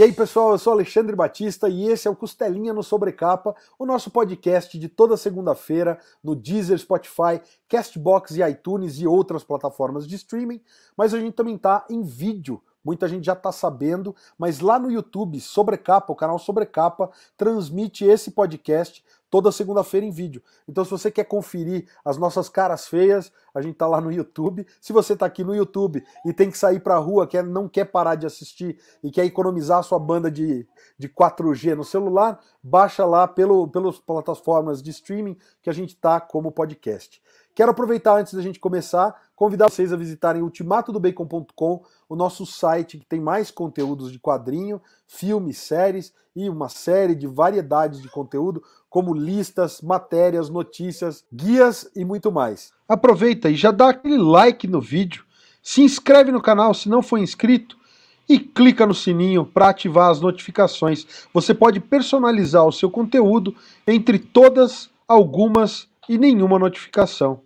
E aí, pessoal, eu sou Alexandre Batista e esse é o Costelinha no Sobrecapa, o nosso podcast de toda segunda-feira no Deezer, Spotify, Castbox e iTunes e outras plataformas de streaming. Mas a gente também tá em vídeo muita gente já está sabendo, mas lá no YouTube, Sobrecapa, o canal Sobrecapa, transmite esse podcast toda segunda-feira em vídeo. Então, se você quer conferir as nossas caras feias, a gente tá lá no YouTube. Se você tá aqui no YouTube e tem que sair pra rua, quer, não quer parar de assistir e quer economizar a sua banda de, de 4G no celular, baixa lá pelo, pelas plataformas de streaming que a gente tá como podcast. Quero aproveitar antes da gente começar, convidar vocês a visitarem ultimatodobacon.com, o nosso site que tem mais conteúdos de quadrinho, filmes, séries e uma série de variedades de conteúdo, como listas, matérias, notícias, guias e muito mais. Aproveita e já dá aquele like no vídeo, se inscreve no canal se não for inscrito e clica no sininho para ativar as notificações. Você pode personalizar o seu conteúdo entre todas, algumas e nenhuma notificação.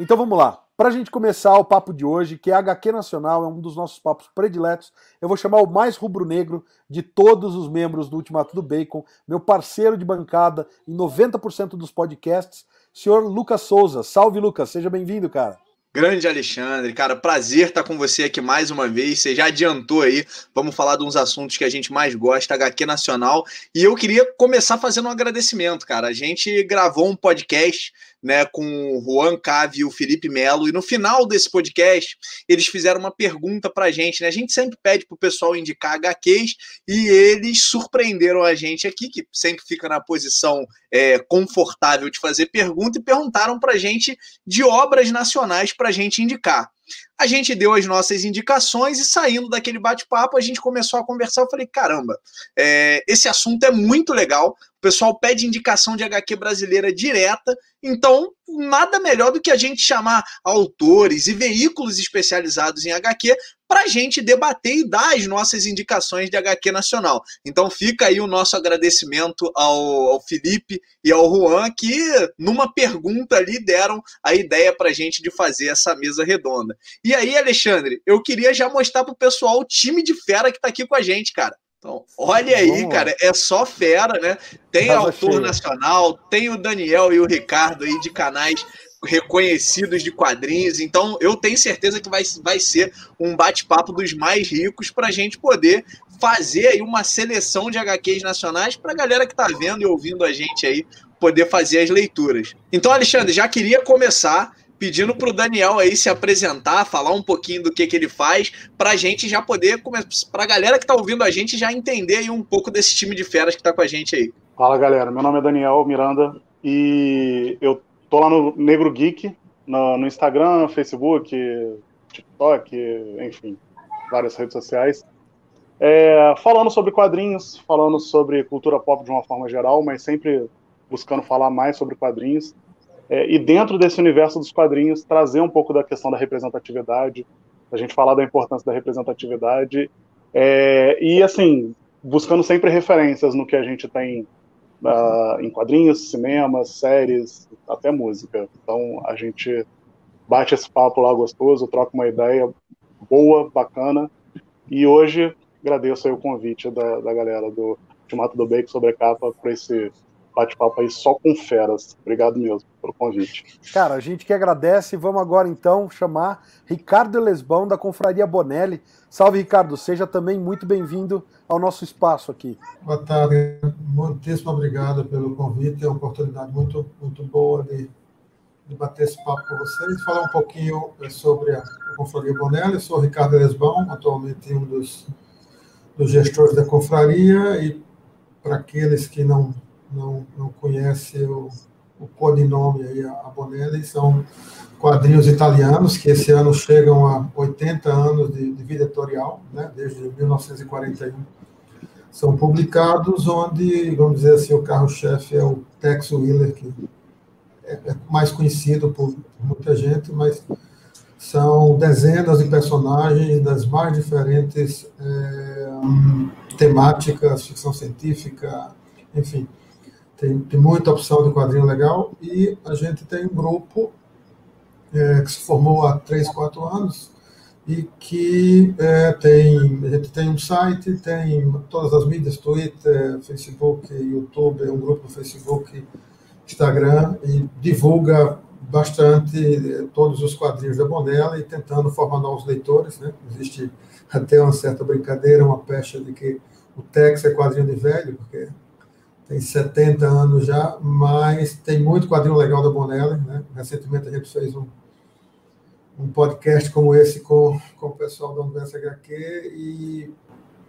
Então vamos lá. Para a gente começar o papo de hoje, que é HQ Nacional, é um dos nossos papos prediletos, eu vou chamar o mais rubro-negro de todos os membros do Ultimato do Bacon, meu parceiro de bancada em 90% dos podcasts, senhor Lucas Souza. Salve, Lucas, seja bem-vindo, cara. Grande Alexandre, cara, prazer estar com você aqui mais uma vez. Você já adiantou aí, vamos falar de uns assuntos que a gente mais gosta, HQ Nacional. E eu queria começar fazendo um agradecimento, cara. A gente gravou um podcast né, com o Juan Cave e o Felipe Melo. E no final desse podcast, eles fizeram uma pergunta para a gente. Né? A gente sempre pede para o pessoal indicar HQs e eles surpreenderam a gente aqui, que sempre fica na posição é, confortável de fazer pergunta, e perguntaram para a gente de obras nacionais para a gente indicar. A gente deu as nossas indicações e saindo daquele bate-papo, a gente começou a conversar. Eu falei: caramba, é, esse assunto é muito legal. O pessoal pede indicação de HQ brasileira direta, então nada melhor do que a gente chamar autores e veículos especializados em HQ para a gente debater e dar as nossas indicações de HQ nacional. Então fica aí o nosso agradecimento ao, ao Felipe e ao Juan, que numa pergunta ali deram a ideia para a gente de fazer essa mesa redonda. E aí, Alexandre, eu queria já mostrar para o pessoal o time de fera que está aqui com a gente, cara. Então, olha aí, cara, é só fera, né? Tem Tava autor nacional, tem o Daniel e o Ricardo aí de canais reconhecidos de quadrinhos. Então, eu tenho certeza que vai, vai ser um bate-papo dos mais ricos para a gente poder fazer aí uma seleção de HQs nacionais para a galera que está vendo e ouvindo a gente aí poder fazer as leituras. Então, Alexandre, já queria começar pedindo para o Daniel aí se apresentar, falar um pouquinho do que, que ele faz, para a gente já poder, para a galera que está ouvindo a gente já entender aí um pouco desse time de feras que está com a gente aí. Fala galera, meu nome é Daniel Miranda e eu tô lá no Negro Geek, no, no Instagram, Facebook, TikTok, enfim, várias redes sociais. É, falando sobre quadrinhos, falando sobre cultura pop de uma forma geral, mas sempre buscando falar mais sobre quadrinhos. É, e dentro desse universo dos quadrinhos, trazer um pouco da questão da representatividade, a gente falar da importância da representatividade, é, e assim, buscando sempre referências no que a gente tem em quadrinhos, cinemas, séries, até música. Então a gente bate esse papo lá gostoso, troca uma ideia boa, bacana, e hoje agradeço o convite da, da galera do Ultimato do Bake sobre a capa para esse bate-papo aí só com feras. Obrigado mesmo pelo convite. Cara, a gente que agradece. Vamos agora então chamar Ricardo Lesbão da Confraria Bonelli. Salve, Ricardo. Seja também muito bem-vindo ao nosso espaço aqui. Boa tarde. Muitíssimo obrigado pelo convite. É uma oportunidade muito, muito boa de, de bater esse papo com vocês. Falar um pouquinho eh, sobre a Confraria Bonelli. Eu sou Ricardo Lesbão, atualmente um dos, dos gestores da confraria e para aqueles que não não, não conhece o, o codinome aí, a Bonelli, são quadrinhos italianos que esse ano chegam a 80 anos de, de vida editorial, né, desde 1941. São publicados onde, vamos dizer assim, o carro-chefe é o Tex Wheeler, que é, é mais conhecido por, muita gente, mas são dezenas de personagens das mais diferentes é, temáticas, ficção científica, enfim. Tem, tem muita opção de quadrinho legal e a gente tem um grupo é, que se formou há três, quatro anos e que é, tem, a gente tem um site, tem todas as mídias, Twitter, Facebook, YouTube, um grupo Facebook, Instagram, e divulga bastante é, todos os quadrinhos da Bonella e tentando formar novos leitores. Né? Existe até uma certa brincadeira, uma pecha de que o Tex é quadrinho de velho, porque tem 70 anos já, mas tem muito quadrinho legal da Bonella. Né? Recentemente a gente fez um um podcast como esse com, com o pessoal da Universo HQ e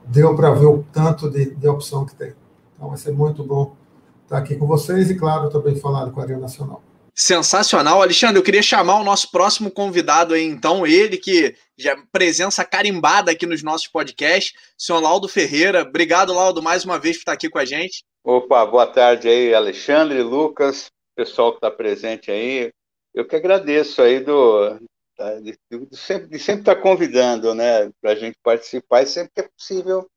deu para ver o tanto de, de opção que tem. Então vai ser muito bom estar aqui com vocês e, claro, também falar do Quadrinho Nacional. Sensacional. Alexandre, eu queria chamar o nosso próximo convidado aí, então, ele que já presença carimbada aqui nos nossos podcasts, senhor Laudo Ferreira. Obrigado, Laudo, mais uma vez por estar aqui com a gente. Opa, boa tarde aí, Alexandre, Lucas, pessoal que está presente aí. Eu que agradeço aí do? De, de, sempre, de sempre estar tá convidando, né, para a gente participar, e sempre que é possível,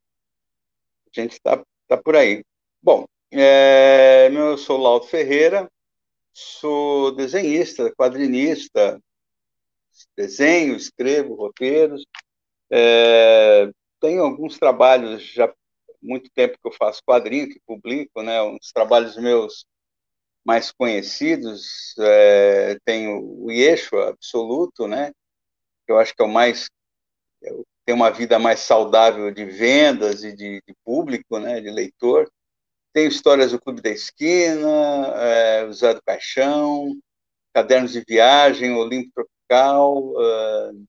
a gente está tá por aí. Bom, é, eu sou Lauto Ferreira, sou desenhista, quadrinista, desenho, escrevo roteiros, é, tenho alguns trabalhos já muito tempo que eu faço quadrinho, que publico, né, uns trabalhos meus mais conhecidos, é, tem o Yeshua Absoluto, né? Eu acho que é o mais tem uma vida mais saudável de vendas e de, de público, né? De leitor. Tem histórias do Clube da Esquina, é, o Zé do Caixão, Cadernos de Viagem, Olimpo Tropical, uh,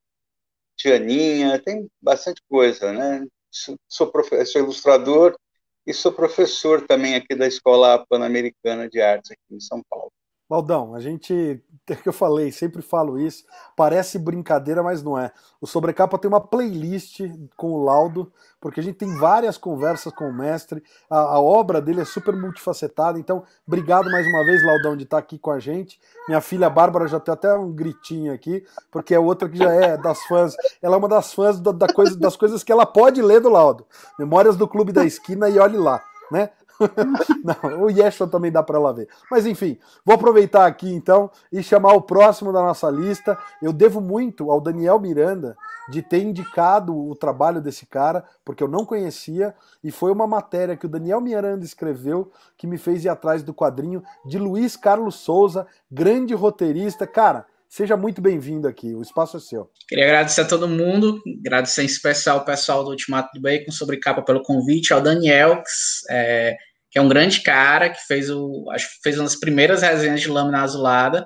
Tianinha, tem bastante coisa, né? Sou, sou, ilustrador e sou professor também aqui da Escola Pan-Americana de Artes aqui em São Paulo. Valdão, a gente, é que eu falei, sempre falo isso, parece brincadeira, mas não é. O Sobrecapa tem uma playlist com o Laudo, porque a gente tem várias conversas com o mestre, a, a obra dele é super multifacetada, então obrigado mais uma vez, Laudão, de estar aqui com a gente. Minha filha Bárbara já tem até um gritinho aqui, porque é outra que já é das fãs, ela é uma das fãs da, da coisa, das coisas que ela pode ler do Laudo. Memórias do Clube da Esquina e olhe lá, né? Não, o Yeshua também dá para ela ver. Mas enfim, vou aproveitar aqui então e chamar o próximo da nossa lista. Eu devo muito ao Daniel Miranda de ter indicado o trabalho desse cara, porque eu não conhecia, e foi uma matéria que o Daniel Miranda escreveu que me fez ir atrás do quadrinho de Luiz Carlos Souza, grande roteirista. Cara, Seja muito bem-vindo aqui, o espaço é seu. Queria agradecer a todo mundo, agradecer em especial o pessoal do Ultimato do Bacon sobre capa pelo convite, ao Daniel, que é, que é um grande cara, que fez o. Acho que fez uma das primeiras resenhas de lâmina azulada.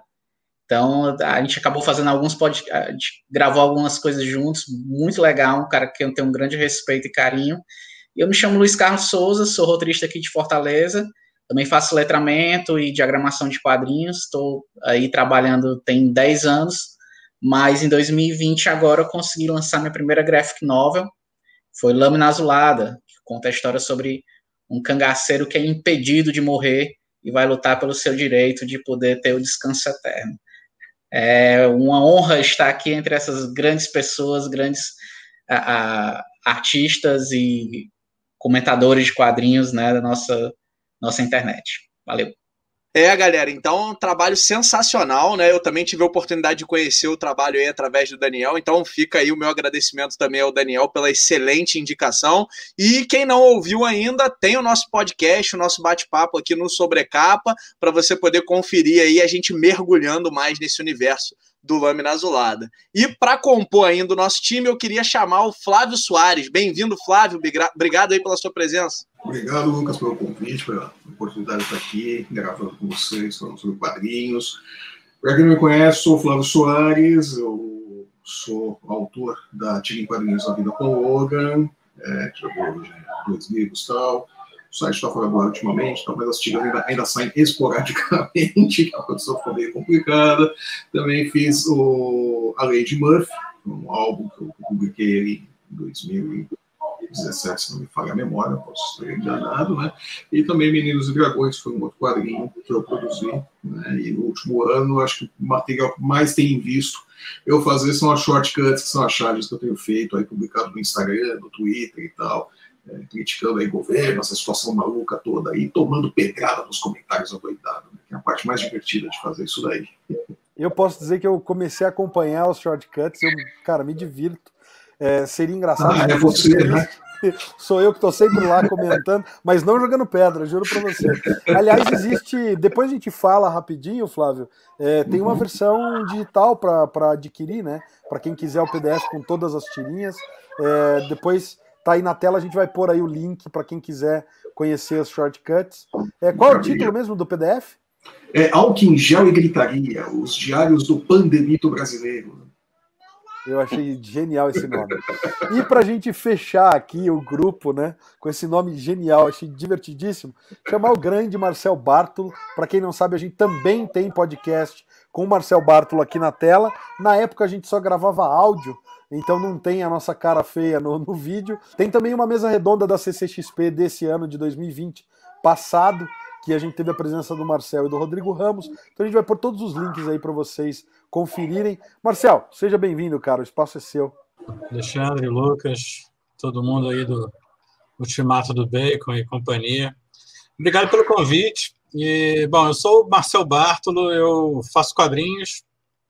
Então a gente acabou fazendo alguns pod, a gente gravou algumas coisas juntos, muito legal, um cara que eu tenho um grande respeito e carinho. Eu me chamo Luiz Carlos Souza, sou roteirista aqui de Fortaleza. Também faço letramento e diagramação de quadrinhos. Estou aí trabalhando tem 10 anos, mas em 2020 agora eu consegui lançar minha primeira graphic novel. Foi Lâmina Azulada, que conta a história sobre um cangaceiro que é impedido de morrer e vai lutar pelo seu direito de poder ter o descanso eterno. É uma honra estar aqui entre essas grandes pessoas, grandes a, a, artistas e comentadores de quadrinhos né, da nossa, nossa internet. Valeu! É, galera, então um trabalho sensacional, né? Eu também tive a oportunidade de conhecer o trabalho aí através do Daniel, então fica aí o meu agradecimento também ao Daniel pela excelente indicação. E quem não ouviu ainda, tem o nosso podcast, o nosso bate-papo aqui no Sobrecapa, para você poder conferir aí a gente mergulhando mais nesse universo do Lâmina Azulada. E para compor ainda o nosso time, eu queria chamar o Flávio Soares. Bem-vindo, Flávio. Obrigado aí pela sua presença. Obrigado, Lucas, pelo convite, pela oportunidade de estar aqui gravando com vocês, falando sobre quadrinhos. Para quem não me conhece, sou o Flávio Soares, eu sou autor da Tira em Quadrinhos da Vida com Logan, é, que jogou dois livros e tal. O site está fora do ultimamente, talvez as tiras ainda, ainda saem esporadicamente, a produção ficou meio complicada. Também fiz o, a Lady Murphy, um álbum que eu publiquei em 2017, se não me falha a memória, posso estar enganado, né? E também Meninos e Dragões, foi um outro quadrinho que eu produzi, né? E no último ano, acho que o material que mais tem visto eu fazer são as shortcuts, que são as chaves que eu tenho feito, aí publicado no Instagram, no Twitter e tal é, criticando aí governo, essa situação maluca toda aí, tomando pedrada nos comentários adoidados, né, que é a parte mais divertida de fazer isso daí. Eu posso dizer que eu comecei a acompanhar os shortcuts, eu, cara, me divirto. É, seria engraçado. Ah, é você, né? Sou eu que estou sempre lá comentando, mas não jogando pedra, juro para você. Aliás, existe. Depois a gente fala rapidinho, Flávio. É, tem uma versão digital para adquirir, né? Para quem quiser o PDF com todas as tirinhas. É, depois tá aí na tela, a gente vai pôr aí o link para quem quiser conhecer as shortcuts. É, qual é o título mesmo do PDF? É Álcool em Gel e Gritaria, os diários do pandemito brasileiro. Eu achei genial esse nome. E para a gente fechar aqui o grupo, né, com esse nome genial, achei divertidíssimo, chamar o grande Marcel Bartolo. Para quem não sabe, a gente também tem podcast com o Marcel Bartolo aqui na tela. Na época a gente só gravava áudio, então não tem a nossa cara feia no, no vídeo. Tem também uma mesa redonda da CCXP desse ano de 2020 passado, que a gente teve a presença do Marcel e do Rodrigo Ramos. Então a gente vai pôr todos os links aí para vocês conferirem. Marcel, seja bem-vindo, cara. O espaço é seu. Alexandre, Lucas, todo mundo aí do Ultimato do Bacon e companhia. Obrigado pelo convite. E, bom, eu sou o Marcel Bartolo, eu faço quadrinhos,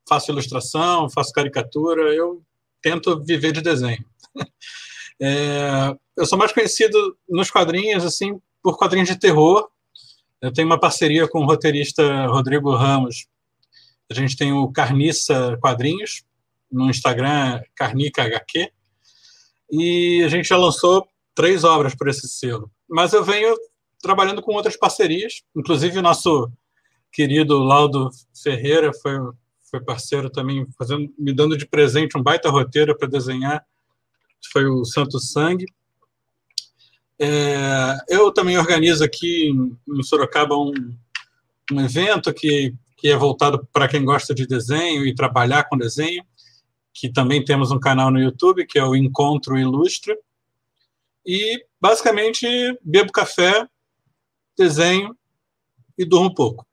faço ilustração, faço caricatura, eu tento viver de desenho. É, eu sou mais conhecido nos quadrinhos, assim, por quadrinhos de terror. Eu tenho uma parceria com o roteirista Rodrigo Ramos, a gente tem o Carniça Quadrinhos, no Instagram, Carnica e a gente já lançou três obras por esse selo. Mas eu venho trabalhando com outras parcerias, inclusive o nosso querido Laudo Ferreira foi, foi parceiro também, fazendo, me dando de presente um baita roteiro para desenhar, foi o Santo Sangue. É, eu também organizo aqui em Sorocaba um, um evento que que é voltado para quem gosta de desenho e trabalhar com desenho, que também temos um canal no YouTube, que é o Encontro Ilustra. E, basicamente, bebo café, desenho e durmo pouco.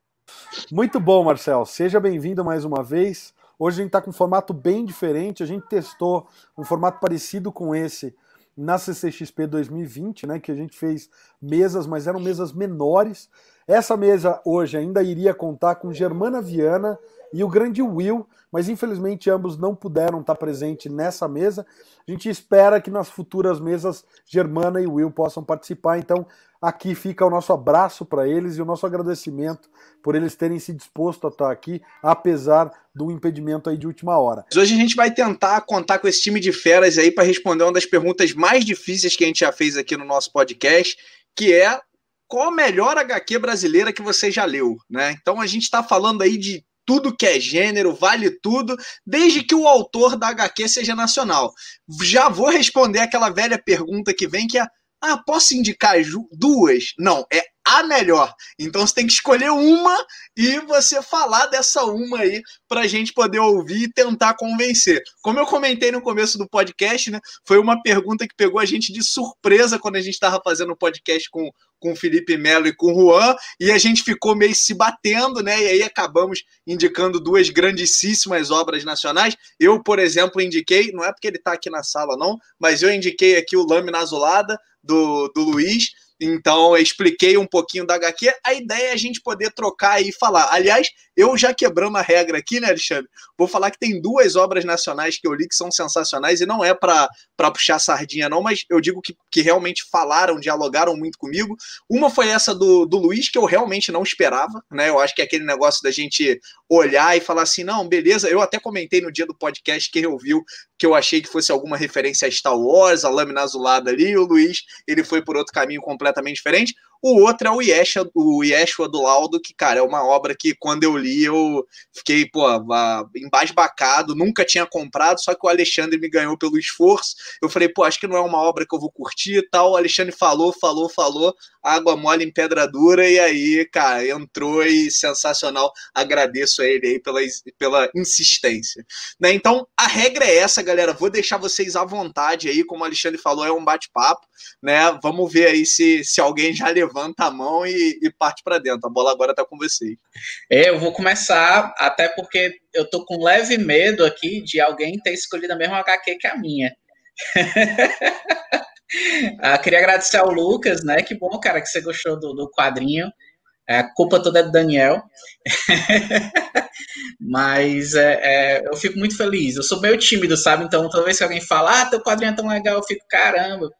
Muito bom, Marcel. Seja bem-vindo mais uma vez. Hoje a gente está com um formato bem diferente. A gente testou um formato parecido com esse na CCXP 2020, né, que a gente fez mesas, mas eram mesas menores. Essa mesa hoje ainda iria contar com Germana Viana e o grande Will, mas infelizmente ambos não puderam estar presentes nessa mesa. A gente espera que nas futuras mesas Germana e Will possam participar. Então, aqui fica o nosso abraço para eles e o nosso agradecimento por eles terem se disposto a estar aqui, apesar do impedimento aí de última hora. Hoje a gente vai tentar contar com esse time de feras aí para responder uma das perguntas mais difíceis que a gente já fez aqui no nosso podcast, que é qual a melhor HQ brasileira que você já leu, né? Então a gente está falando aí de tudo que é gênero, vale tudo, desde que o autor da HQ seja nacional. Já vou responder aquela velha pergunta que vem que é: ah, posso indicar duas? Não, é a melhor. Então você tem que escolher uma e você falar dessa uma aí para a gente poder ouvir e tentar convencer. Como eu comentei no começo do podcast, né? Foi uma pergunta que pegou a gente de surpresa quando a gente estava fazendo o podcast com, com o Felipe Melo e com o Juan, e a gente ficou meio se batendo, né? E aí acabamos indicando duas grandíssimas obras nacionais. Eu, por exemplo, indiquei, não é porque ele está aqui na sala, não, mas eu indiquei aqui o Lâmina Azulada do, do Luiz então, eu expliquei um pouquinho da HQ. A ideia é a gente poder trocar e falar. Aliás, eu já quebrando a regra aqui, né, Alexandre? Vou falar que tem duas obras nacionais que eu li que são sensacionais e não é para puxar sardinha, não, mas eu digo que, que realmente falaram, dialogaram muito comigo. Uma foi essa do, do Luiz, que eu realmente não esperava, né? Eu acho que é aquele negócio da gente olhar e falar assim: não, beleza. Eu até comentei no dia do podcast, quem ouviu, que eu achei que fosse alguma referência a Star Wars, a lâmina azulada ali, o Luiz, ele foi por outro caminho completamente diferente. O outro é o Yeshua, o Yeshua do Laudo, que, cara, é uma obra que quando eu li eu fiquei, pô, embasbacado, nunca tinha comprado, só que o Alexandre me ganhou pelo esforço. Eu falei, pô, acho que não é uma obra que eu vou curtir e tal. O Alexandre falou, falou, falou, água mole em pedra dura, e aí, cara, entrou e sensacional. Agradeço a ele aí pela, pela insistência. Né? Então, a regra é essa, galera. Vou deixar vocês à vontade aí, como o Alexandre falou, é um bate-papo, né? Vamos ver aí se, se alguém já levou levanta a mão e, e parte para dentro. A bola agora está com vocês. É, eu vou começar, até porque eu tô com leve medo aqui de alguém ter escolhido a mesma HQ que a minha. ah, queria agradecer ao Lucas, né? Que bom, cara, que você gostou do, do quadrinho. É, a culpa toda é do Daniel. Mas é, é, eu fico muito feliz. Eu sou meio tímido, sabe? Então, toda vez que alguém fala, ah, teu quadrinho é tão legal, eu fico, caramba,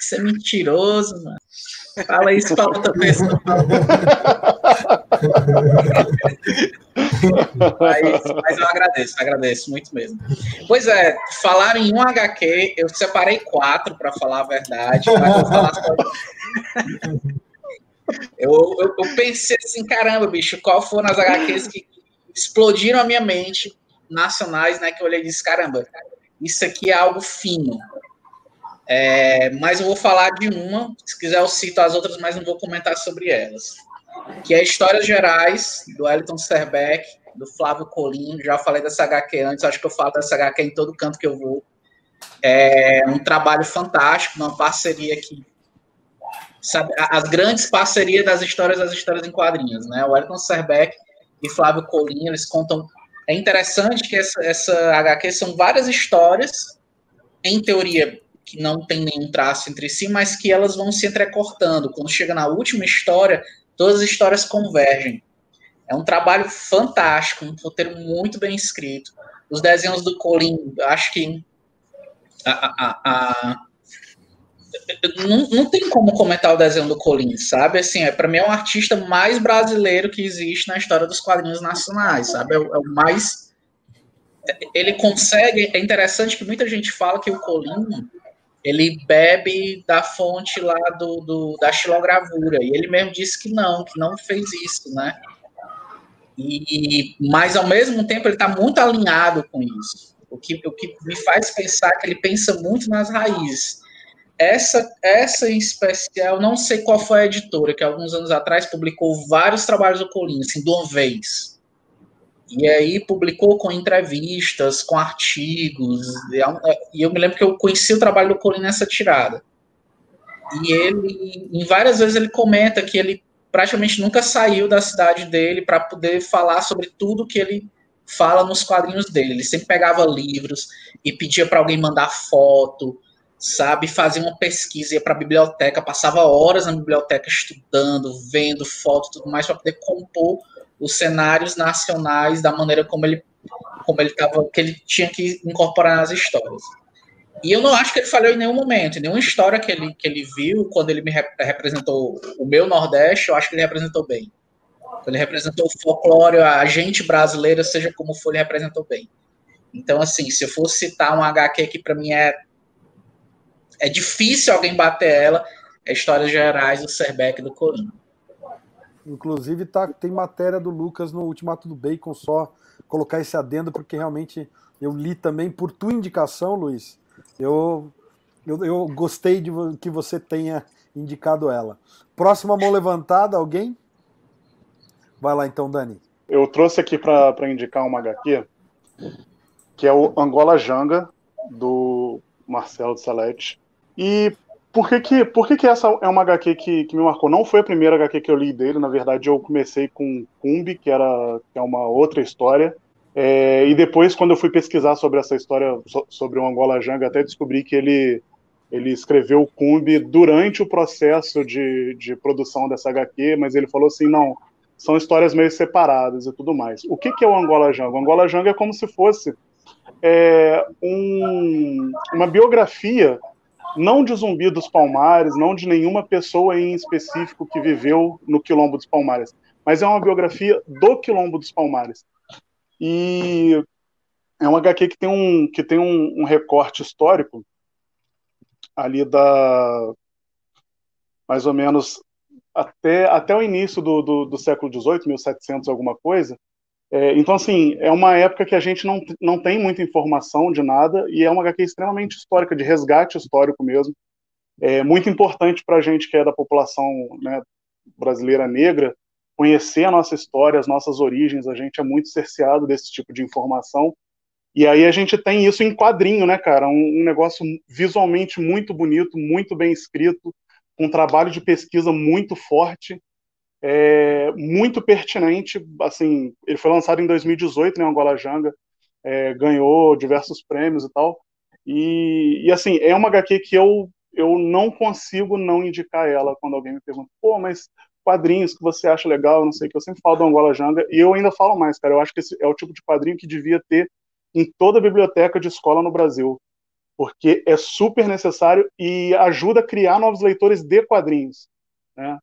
isso é mentiroso, mano. Fala isso outra pessoa. mas, mas, eu agradeço, agradeço muito mesmo. Pois é, falaram em um HQ, eu separei quatro para falar a verdade, mas eu falar só... eu, eu, eu, pensei assim, caramba, bicho, qual foram as HQs que explodiram a minha mente, nacionais, né? Que eu olhei e disse, caramba, isso aqui é algo fino. É, mas eu vou falar de uma, se quiser eu cito as outras, mas não vou comentar sobre elas. Que é Histórias Gerais, do Elton Serbeck, do Flávio Colim, já falei dessa HQ antes, acho que eu falo dessa HQ em todo canto que eu vou. É um trabalho fantástico, uma parceria que sabe, as grandes parcerias das histórias das histórias em quadrinhos, né? O Elton Serbeck e Flávio Colim, eles contam. É interessante que essa, essa HQ são várias histórias, em teoria, que não tem nenhum traço entre si, mas que elas vão se entrecortando. Quando chega na última história, todas as histórias convergem. É um trabalho fantástico, um roteiro muito bem escrito. Os desenhos do Colin, acho que a, a, a, não, não tem como comentar o desenho do Colin, sabe? Assim, é, para mim é um artista mais brasileiro que existe na história dos quadrinhos nacionais, sabe? É, é o mais. Ele consegue. É interessante que muita gente fala que o Colin ele bebe da fonte lá do, do, da xilogravura. E ele mesmo disse que não, que não fez isso, né? E, mas ao mesmo tempo ele está muito alinhado com isso. O que, o que me faz pensar que ele pensa muito nas raízes. Essa, essa em especial, não sei qual foi a editora, que alguns anos atrás publicou vários trabalhos do Colin, assim, de uma vez. E aí publicou com entrevistas, com artigos. E eu me lembro que eu conheci o trabalho do Colin nessa tirada. E ele, em várias vezes, ele comenta que ele praticamente nunca saiu da cidade dele para poder falar sobre tudo que ele fala nos quadrinhos dele. Ele sempre pegava livros e pedia para alguém mandar foto, sabe? Fazia uma pesquisa, ia para a biblioteca, passava horas na biblioteca estudando, vendo foto, tudo mais para poder compor os cenários nacionais da maneira como ele como ele tava, que ele tinha que incorporar nas histórias. E eu não acho que ele falhou em nenhum momento, em nenhuma história que ele, que ele viu, quando ele me rep representou o meu Nordeste, eu acho que ele representou bem. Ele representou o folclore, a gente brasileira, seja como for, ele representou bem. Então, assim, se eu for citar um HQ que para mim é é difícil alguém bater ela, é Histórias Gerais do Serbeck do Corinthians. Inclusive, tá, tem matéria do Lucas no Ultimato do Bacon, só colocar esse adendo, porque realmente eu li também por tua indicação, Luiz. Eu, eu, eu gostei de que você tenha indicado ela. Próxima mão levantada, alguém? Vai lá então, Dani. Eu trouxe aqui para indicar uma HQ, que é o Angola Janga, do Marcelo Salete. E por que que, por que que essa é uma HQ que, que me marcou? Não foi a primeira HQ que eu li dele, na verdade eu comecei com Kumbi, que, era, que é uma outra história, é, e depois quando eu fui pesquisar sobre essa história, sobre o Angola Janga, até descobri que ele, ele escreveu o Kumbi durante o processo de, de produção dessa HQ, mas ele falou assim, não, são histórias meio separadas e tudo mais. O que, que é o Angola Janga? O Angola Janga é como se fosse é, um, uma biografia não de Zumbi dos Palmares, não de nenhuma pessoa em específico que viveu no Quilombo dos Palmares, mas é uma biografia do Quilombo dos Palmares. E é uma HQ que tem um, que tem um, um recorte histórico ali da mais ou menos até, até o início do, do, do século XVIII, 1700 alguma coisa, é, então, assim, é uma época que a gente não, não tem muita informação de nada e é uma HQ extremamente histórica, de resgate histórico mesmo. É muito importante para a gente que é da população né, brasileira negra conhecer a nossa história, as nossas origens. A gente é muito cerceado desse tipo de informação. E aí a gente tem isso em quadrinho, né, cara? Um, um negócio visualmente muito bonito, muito bem escrito, com um trabalho de pesquisa muito forte é, muito pertinente. Assim, ele foi lançado em 2018, né, Angola Janga, é, ganhou diversos prêmios e tal. E, e, assim, é uma HQ que eu, eu não consigo não indicar ela quando alguém me pergunta, pô, mas quadrinhos que você acha legal, não sei o que. Eu sempre falo do Angola Janga e eu ainda falo mais, cara. Eu acho que esse é o tipo de quadrinho que devia ter em toda biblioteca de escola no Brasil, porque é super necessário e ajuda a criar novos leitores de quadrinhos. Né?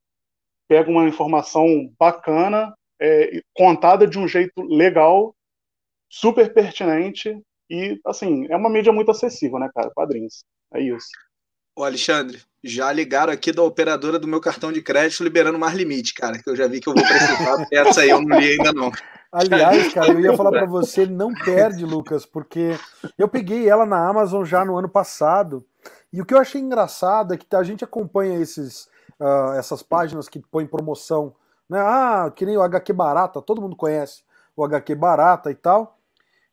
Pega uma informação bacana, é, contada de um jeito legal, super pertinente e, assim, é uma mídia muito acessível, né, cara? Quadrinhos. É isso. Ô, Alexandre, já ligaram aqui da operadora do meu cartão de crédito liberando mais limite, cara, que eu já vi que eu vou precisar. Essa aí eu não li ainda não. Aliás, cara, eu ia falar para você, não perde, Lucas, porque eu peguei ela na Amazon já no ano passado. E o que eu achei engraçado é que a gente acompanha esses, uh, essas páginas que põem promoção, né? Ah, que nem o HQ Barata, todo mundo conhece o HQ Barata e tal.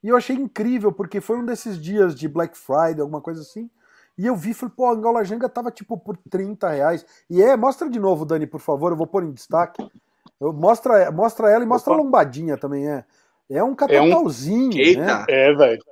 E eu achei incrível, porque foi um desses dias de Black Friday, alguma coisa assim. E eu vi, falei, pô, a Angola Janga tava tipo por 30 reais. E é, mostra de novo, Dani, por favor, eu vou pôr em destaque. Eu, mostra, mostra ela e mostra Opa. a lombadinha também, é. É um catapauzinho, é um... né? É, velho.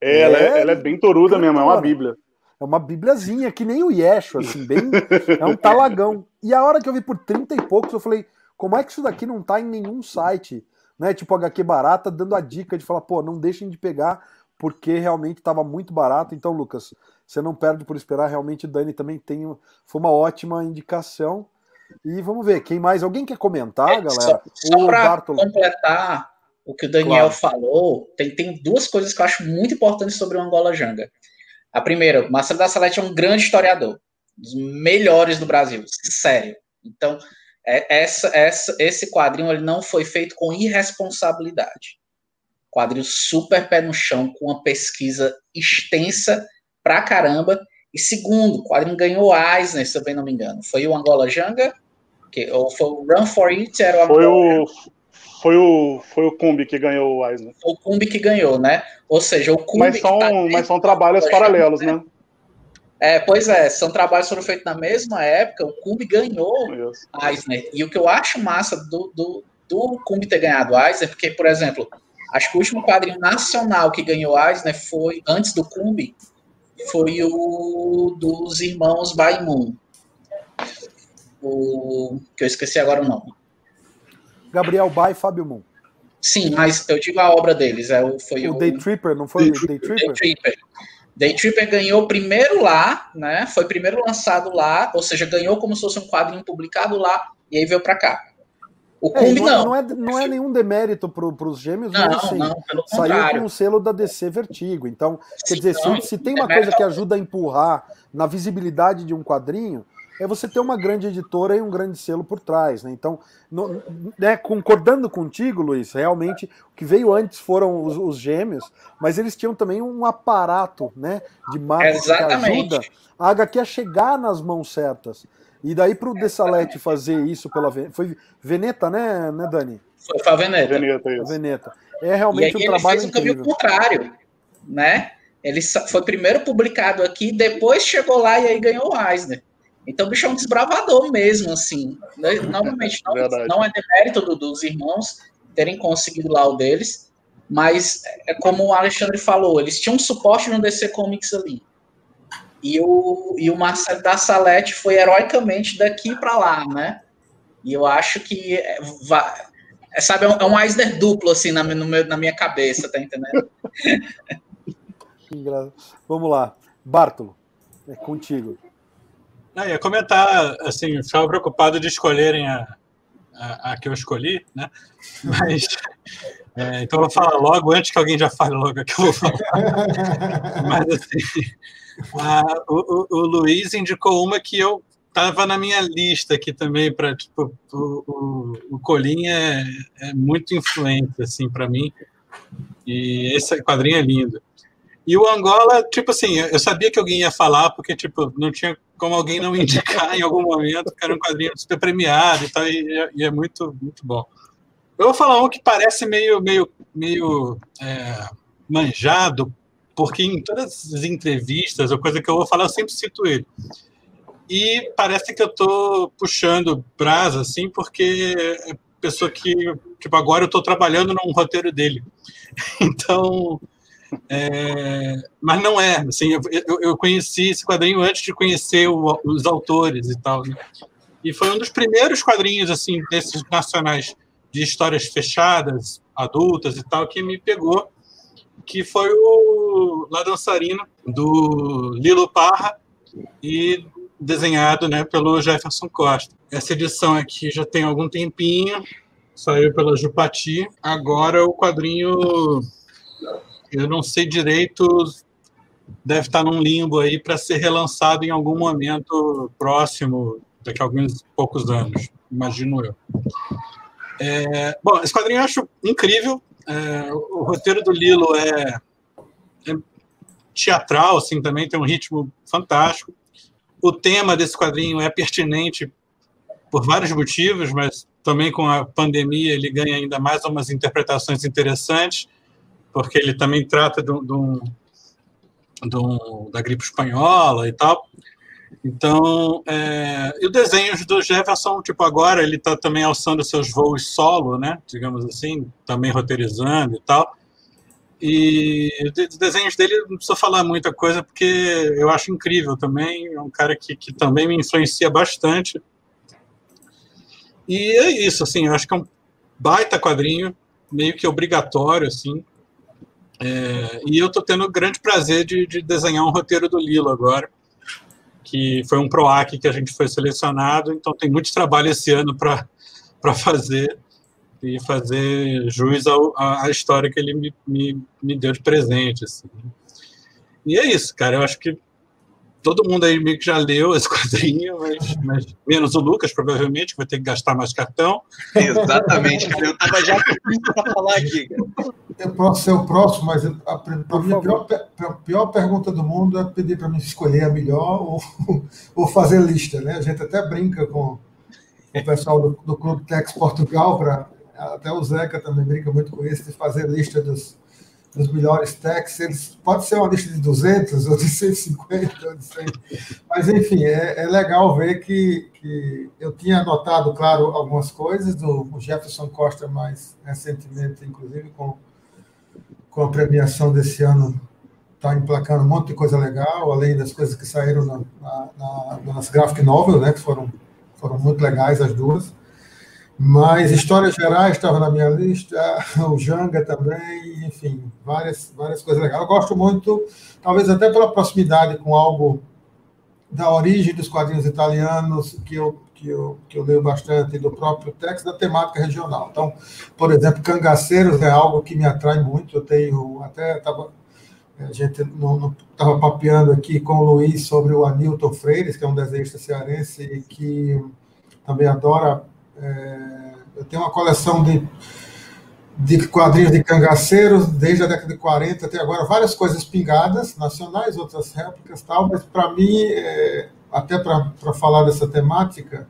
É, ela, é, ela é bem toruda mesmo, é uma bíblia. É uma bibliazinha, que nem o Yeshua, assim, bem. é um talagão. E a hora que eu vi por 30 e poucos, eu falei, como é que isso daqui não tá em nenhum site? Né, tipo HQ barata, dando a dica de falar, pô, não deixem de pegar, porque realmente estava muito barato. Então, Lucas, você não perde por esperar. Realmente, Dani também tem. Foi uma ótima indicação. E vamos ver, quem mais? Alguém quer comentar, é, galera? Só, só para completar o que o Daniel claro. falou, tem, tem duas coisas que eu acho muito importantes sobre o Angola Janga. A primeira, Marcelo da Salete é um grande historiador, dos melhores do Brasil, sério. Então, é, essa, essa, esse quadrinho ele não foi feito com irresponsabilidade. Quadrinho super pé no chão, com uma pesquisa extensa pra caramba. E segundo, o quadrinho ganhou Eisner, se eu bem não me engano. Foi o Angola Janga, que, ou foi o Run for It, era o foi o foi o foi o Kumbi que ganhou o Eisner. Foi o Kumbi que ganhou, né? Ou seja, o Kumbi Mas são, tá mas são trabalhos paralelos, Janga, né? É, pois é, são trabalhos que foram feitos na mesma época, o Kumbi ganhou Isso. Eisner. E o que eu acho massa do, do, do Kumbi ter ganhado Eisner, porque, por exemplo, acho que o último quadrinho nacional que ganhou Eisner foi, antes do Kumbi, foi o dos irmãos Baimun. O que eu esqueci agora o nome. Gabriel Bai e Fábio Moon. Sim, mas eu digo a obra deles. É, foi o, o Day Tripper, não foi o Day Tripper? Day Tripper. Day Tripper ganhou primeiro lá, né? Foi primeiro lançado lá, ou seja, ganhou como se fosse um quadrinho publicado lá e aí veio para cá. O Kumbi é, não, não. é, não é nenhum demérito para os gêmeos, não, mas assim, não, saiu com o selo da DC Vertigo. Então, quer dizer, se, se tem uma coisa que ajuda a empurrar na visibilidade de um quadrinho, é você ter uma grande editora e um grande selo por trás. Né? Então, no, né, concordando contigo, Luiz, realmente o que veio antes foram os, os, gêmeos, mas eles tinham também um aparato né, de marketing que ajuda a HQ a chegar nas mãos certas. E daí para o Dessalete fazer isso pela foi Veneta, né, né Dani? Foi a Veneta. Veneta, isso. Veneta. É realmente um trabalho fez um caminho contrário, né? Ele foi primeiro publicado aqui, depois chegou lá e aí ganhou o Eisner. Então o bicho é um desbravador mesmo, assim. Né? Novamente, não, não é demérito do, dos irmãos terem conseguido lá o deles, mas é como o Alexandre falou, eles tinham um suporte no DC Comics ali. E o, e o Marcelo da Salete foi heroicamente daqui para lá, né? E eu acho que é, vai, é, sabe, é um, é um Eisner duplo, assim, na, meu, na minha cabeça, tá entendendo? Vamos lá. Bartolo, é contigo. Não, ia comentar, assim, estava preocupado de escolherem a, a, a, que eu escolhi, né? Mas, é, então eu vou falar logo, antes que alguém já fale logo a que eu vou falar. Mas, assim, ah, o, o, Luiz indicou uma que eu estava na minha lista aqui também para tipo o, o, o Colim é, é, muito influente assim para mim e esse quadrinho é lindo e o Angola tipo assim eu sabia que alguém ia falar porque tipo não tinha como alguém não indicar em algum momento que era um quadrinho super premiado e tal e, e é muito muito bom eu vou falar um que parece meio meio meio é, manjado porque em todas as entrevistas, a coisa que eu vou falar, eu sempre cito ele. E parece que eu estou puxando brasa, assim, porque é pessoa que, tipo, agora eu estou trabalhando num roteiro dele. Então, é, mas não é, assim, eu, eu, conheci esse quadrinho antes de conhecer o, os autores e tal, né? E foi um dos primeiros quadrinhos, assim, desses nacionais de histórias fechadas, adultas e tal, que me pegou, que foi o La Dançarina, do Lilo Parra, e desenhado né, pelo Jefferson Costa. Essa edição aqui já tem algum tempinho, saiu pela Jupati. Agora o quadrinho, eu não sei direito, deve estar num limbo aí para ser relançado em algum momento próximo, daqui a alguns poucos anos, imagino eu. É, bom, esse quadrinho eu acho incrível. É, o roteiro do Lilo é, é, teatral, assim, também tem um ritmo fantástico. O tema desse quadrinho é pertinente por vários motivos, mas também com a pandemia ele ganha ainda mais umas interpretações interessantes, porque ele também trata de, de, da gripe espanhola e tal. Então, é, e o desenho do Jefferson, tipo, agora ele está também alçando seus voos solo, né? Digamos assim, também roteirizando e tal. E os desenhos dele não precisa falar muita coisa, porque eu acho incrível também. É um cara que, que também me influencia bastante. E é isso, assim, eu acho que é um baita quadrinho, meio que obrigatório, assim. É, e eu estou tendo o grande prazer de, de desenhar um roteiro do Lilo agora que foi um PROAC que a gente foi selecionado, então tem muito trabalho esse ano para fazer e fazer jus à história que ele me, me, me deu de presente. Assim. E é isso, cara. Eu acho que todo mundo aí meio que já leu esse quadrinho, mas, mas, menos o Lucas, provavelmente, que vai ter que gastar mais cartão. Exatamente, cara. Eu estava já para falar aqui. Eu posso ser o próximo, mas a, a, a minha pior, a pior pergunta do mundo é pedir para mim escolher a melhor ou, ou fazer lista. Né? A gente até brinca com o pessoal do, do Clube Tex Portugal, pra, até o Zeca também brinca muito com isso, de fazer lista dos, dos melhores techs, eles pode ser uma lista de 200 ou de 150 ou de 100, mas enfim, é, é legal ver que, que, eu tinha anotado, claro, algumas coisas do Jefferson Costa mais recentemente, inclusive com, com a premiação desse ano, está emplacando um monte de coisa legal, além das coisas que saíram na, na, na, nas graphic novels, né, que foram, foram muito legais as duas. Mas Histórias Gerais estava na minha lista, o Janga também, enfim, várias, várias coisas legais. Eu gosto muito, talvez até pela proximidade com algo da origem dos quadrinhos italianos, que eu, que eu, que eu leio bastante, do próprio texto, da temática regional. Então, por exemplo, Cangaceiros é algo que me atrai muito. Eu tenho, até estava a gente estava papeando aqui com o Luiz sobre o Anilton Freires, que é um desenhista cearense que também adora é, eu tenho uma coleção de, de quadrinhos de cangaceiros desde a década de 40 até agora, várias coisas pingadas, nacionais, outras réplicas tal, mas para mim, é, até para falar dessa temática,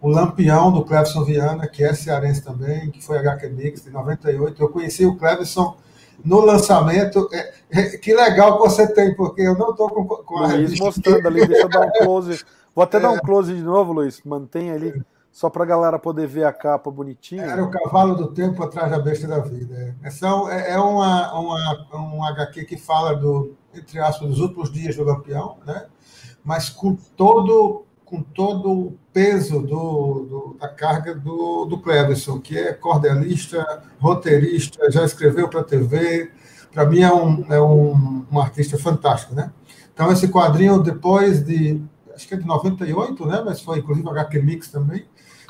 o Lampião do Clevson Viana, que é cearense também, que foi HQ Mix de 98. Eu conheci o Clevson no lançamento. É, é, que legal que você tem, porque eu não estou com, com a Luiz mostrando ali, deixa eu dar um close. Vou até é. dar um close de novo, Luiz. Mantenha ali só para a galera poder ver a capa bonitinha. Era o cavalo do tempo atrás da besta da vida. Essa é, é uma, uma, um HQ que fala do, entre aspas, dos últimos dias do Lampião, né? mas com todo, com todo o peso do, do da carga do, do Cleverson, que é cordelista, roteirista, já escreveu para TV. Para mim é, um, é um, um artista fantástico. Né? Então, esse quadrinho, depois de acho que é de 98, né? Mas foi inclusive HQ Mix também.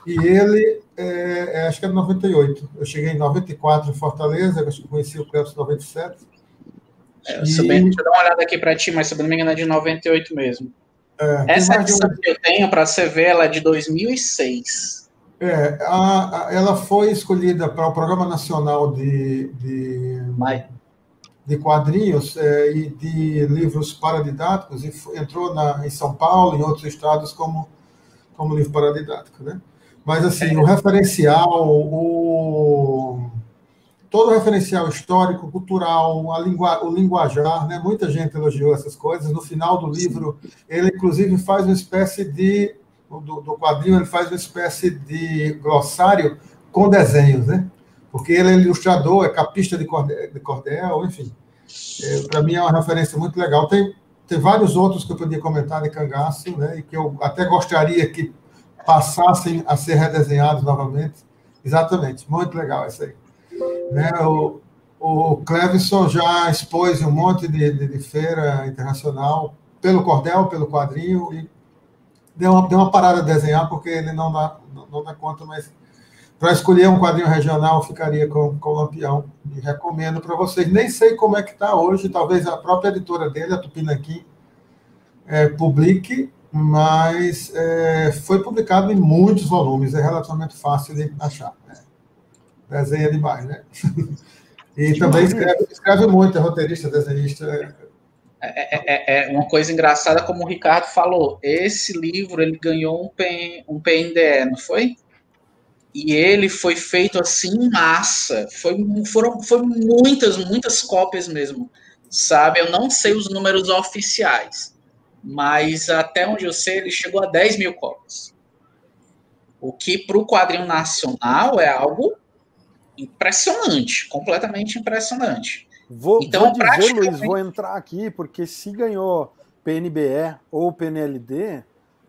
E ele, é, é, acho que é de 98. Eu cheguei em 94 em Fortaleza, acho que conheci o Clebson em 97. É, e... bem, deixa eu dar uma olhada aqui para ti, mas se eu não me engano é de 98 mesmo. É, Essa edição um... que eu tenho para você ver, ela é de 2006. É, a, a, ela foi escolhida para o Programa Nacional de, de, de Quadrinhos é, e de Livros Paradidáticos e entrou na, em São Paulo e em outros estados como, como livro paradidático, né? Mas, assim, o referencial, o, todo o referencial histórico, cultural, a lingua, o linguajar, né? muita gente elogiou essas coisas. No final do livro, ele, inclusive, faz uma espécie de. Do, do quadrinho, ele faz uma espécie de glossário com desenhos, né? Porque ele é ilustrador, é capista de cordel, de cordel enfim. É, Para mim é uma referência muito legal. Tem, tem vários outros que eu podia comentar de cangaço, né? E que eu até gostaria que passassem a ser redesenhados novamente. Exatamente, muito legal isso aí. Né, o, o Clevison já expôs um monte de, de, de, feira internacional pelo cordel, pelo quadrinho, e deu uma, deu uma parada a desenhar, porque ele não dá, não, dá conta, mas para escolher um quadrinho regional, ficaria com, com o Lampião. E recomendo para vocês. Nem sei como é que está hoje, talvez a própria editora dele, a Tupinaqui, é, publique, mas é, foi publicado em muitos volumes, é relativamente fácil de achar. Né? Desenha demais, né? E também escreve, escreve muito, é roteirista, desenhista. É, é, é, uma coisa engraçada, como o Ricardo falou, esse livro ele ganhou um, PN, um PNDE, não foi? E ele foi feito assim em massa. Foi, foram, foram muitas, muitas cópias mesmo. Sabe? Eu não sei os números oficiais, mas até onde eu sei, ele chegou a 10 mil cópias. O que para o quadrinho nacional é algo impressionante, completamente impressionante. Vou, então, vou dizer, praticamente... Luiz, vou entrar aqui, porque se ganhou PNBE ou PNLD,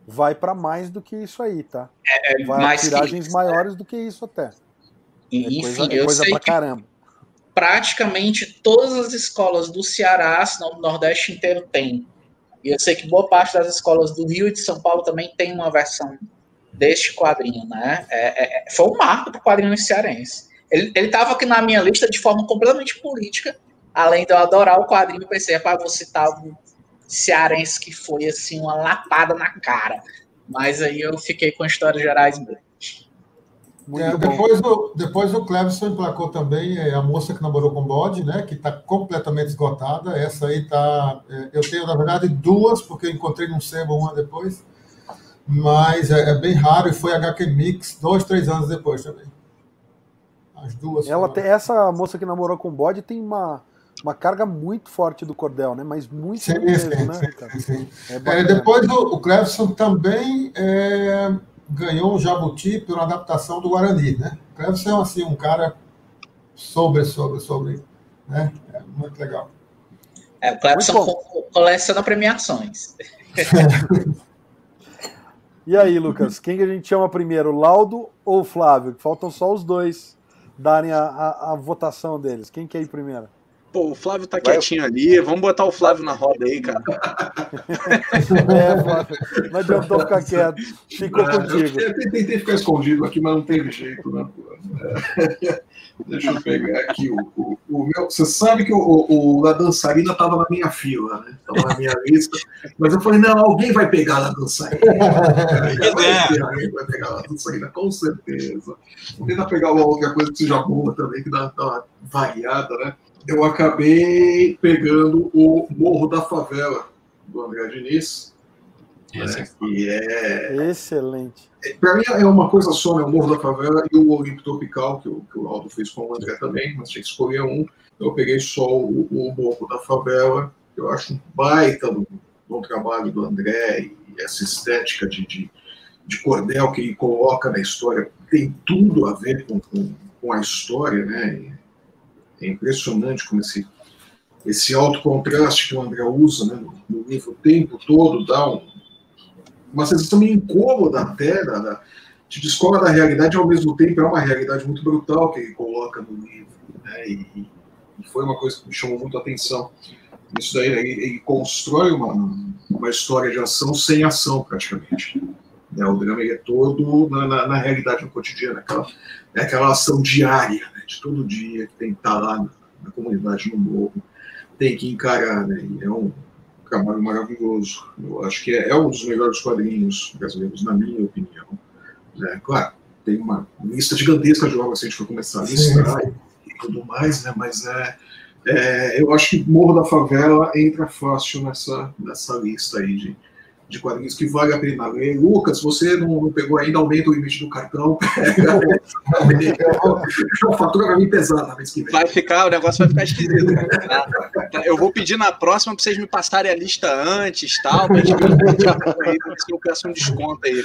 vai para mais do que isso aí, tá? É, é vai mais tiragens maiores do que isso até. E, é enfim, coisa, é coisa pra caramba. Praticamente todas as escolas do Ceará, se não do Nordeste inteiro, tem. E eu sei que boa parte das escolas do Rio e de São Paulo também tem uma versão deste quadrinho, né? É, é, foi um marco para o quadrinho cearense. Ele estava aqui na minha lista de forma completamente política, além de eu adorar o quadrinho, pensei, é para você citar um cearense que foi assim uma lapada na cara. Mas aí eu fiquei com histórias gerais mesmo. É, depois, o, depois o Cleverson emplacou também é, a moça que namorou com o bode, né? Que está completamente esgotada. Essa aí tá. É, eu tenho, na verdade, duas, porque eu encontrei num sebo uma depois. Mas é, é, bem raro e foi HQ Mix dois, três anos depois também. As duas. Ela tem, essa moça que namorou com o bode tem uma, uma carga muito forte do cordel, né? Mas muito sim, mesmo, sim, né? Sim, sim. É, é depois o, o Cleverson também é, ganhou um jabuti por uma adaptação do Guarani, né? O Cleverson é assim, um cara sobre, sobre, sobre, né? É muito legal. É, o Cleverson coleciona premiações. e aí, Lucas, quem que a gente chama primeiro, Laudo ou Flávio? Faltam só os dois darem a, a, a votação deles. Quem quer ir primeiro? Pô, o Flávio tá Vai, quietinho ali. Vamos botar o Flávio na roda aí, cara. é, Flávio. Não adiantou ficar quieto. Ficou é, contigo. Eu tentei ficar escondido aqui, mas não teve jeito, né? É. Deixa eu pegar aqui o, o, o, meu. Você sabe que o, o, a dançarina estava na minha fila, né? Estava na minha lista. Mas eu falei, não, alguém vai pegar a dançarina. É. Alguém vai pegar a dançarina, com certeza. Vou tentar pegar uma outra coisa que seja boa também, que dá, dá uma variada, né? Eu acabei pegando o Morro da Favela, do André Diniz. Né, que é... Excelente. Para mim é uma coisa só, né? O Morro da Favela e o Olimpo Tropical, que o, que o Aldo fez com o André também, mas tinha que escolher um. Eu peguei só o, o Morro da Favela, que eu acho um baita do, bom trabalho do André e essa estética de, de, de, cordel que ele coloca na história tem tudo a ver com, com, com a história, né? É impressionante como esse, esse alto contraste que o André usa né, no, livro o tempo todo dá um, uma sensação meio incômoda até, da, da, te descola da realidade ao mesmo tempo é uma realidade muito brutal que ele coloca no livro. Né, e, e, foi uma coisa que me chamou muito a atenção. Isso daí, ele, ele constrói uma, uma história de ação sem ação, praticamente. Né, o drama é todo na, na, na realidade, no cotidiano, aquela, é aquela ação diária, né, de todo dia, que tem que estar lá na, na comunidade, no morro, tem que encarar. Né, é um, trabalho maravilhoso. Eu acho que é, é, um dos melhores quadrinhos brasileiros, na minha opinião. É, claro, tem uma lista gigantesca de obras se a gente for começar a listar e, tudo mais, né? mas é, é, eu acho que Morro da Favela entra fácil nessa, nessa lista aí de, de quadrinhos que vale a pena ler. Lucas, você não, não pegou ainda, aumenta o limite do cartão. a fatura vai vir pesada mês que vem. Vai ficar, o negócio vai ficar esquisito. Eu vou pedir na próxima para vocês me passarem a lista antes, tal, para gente ver se eu peço um desconto aí.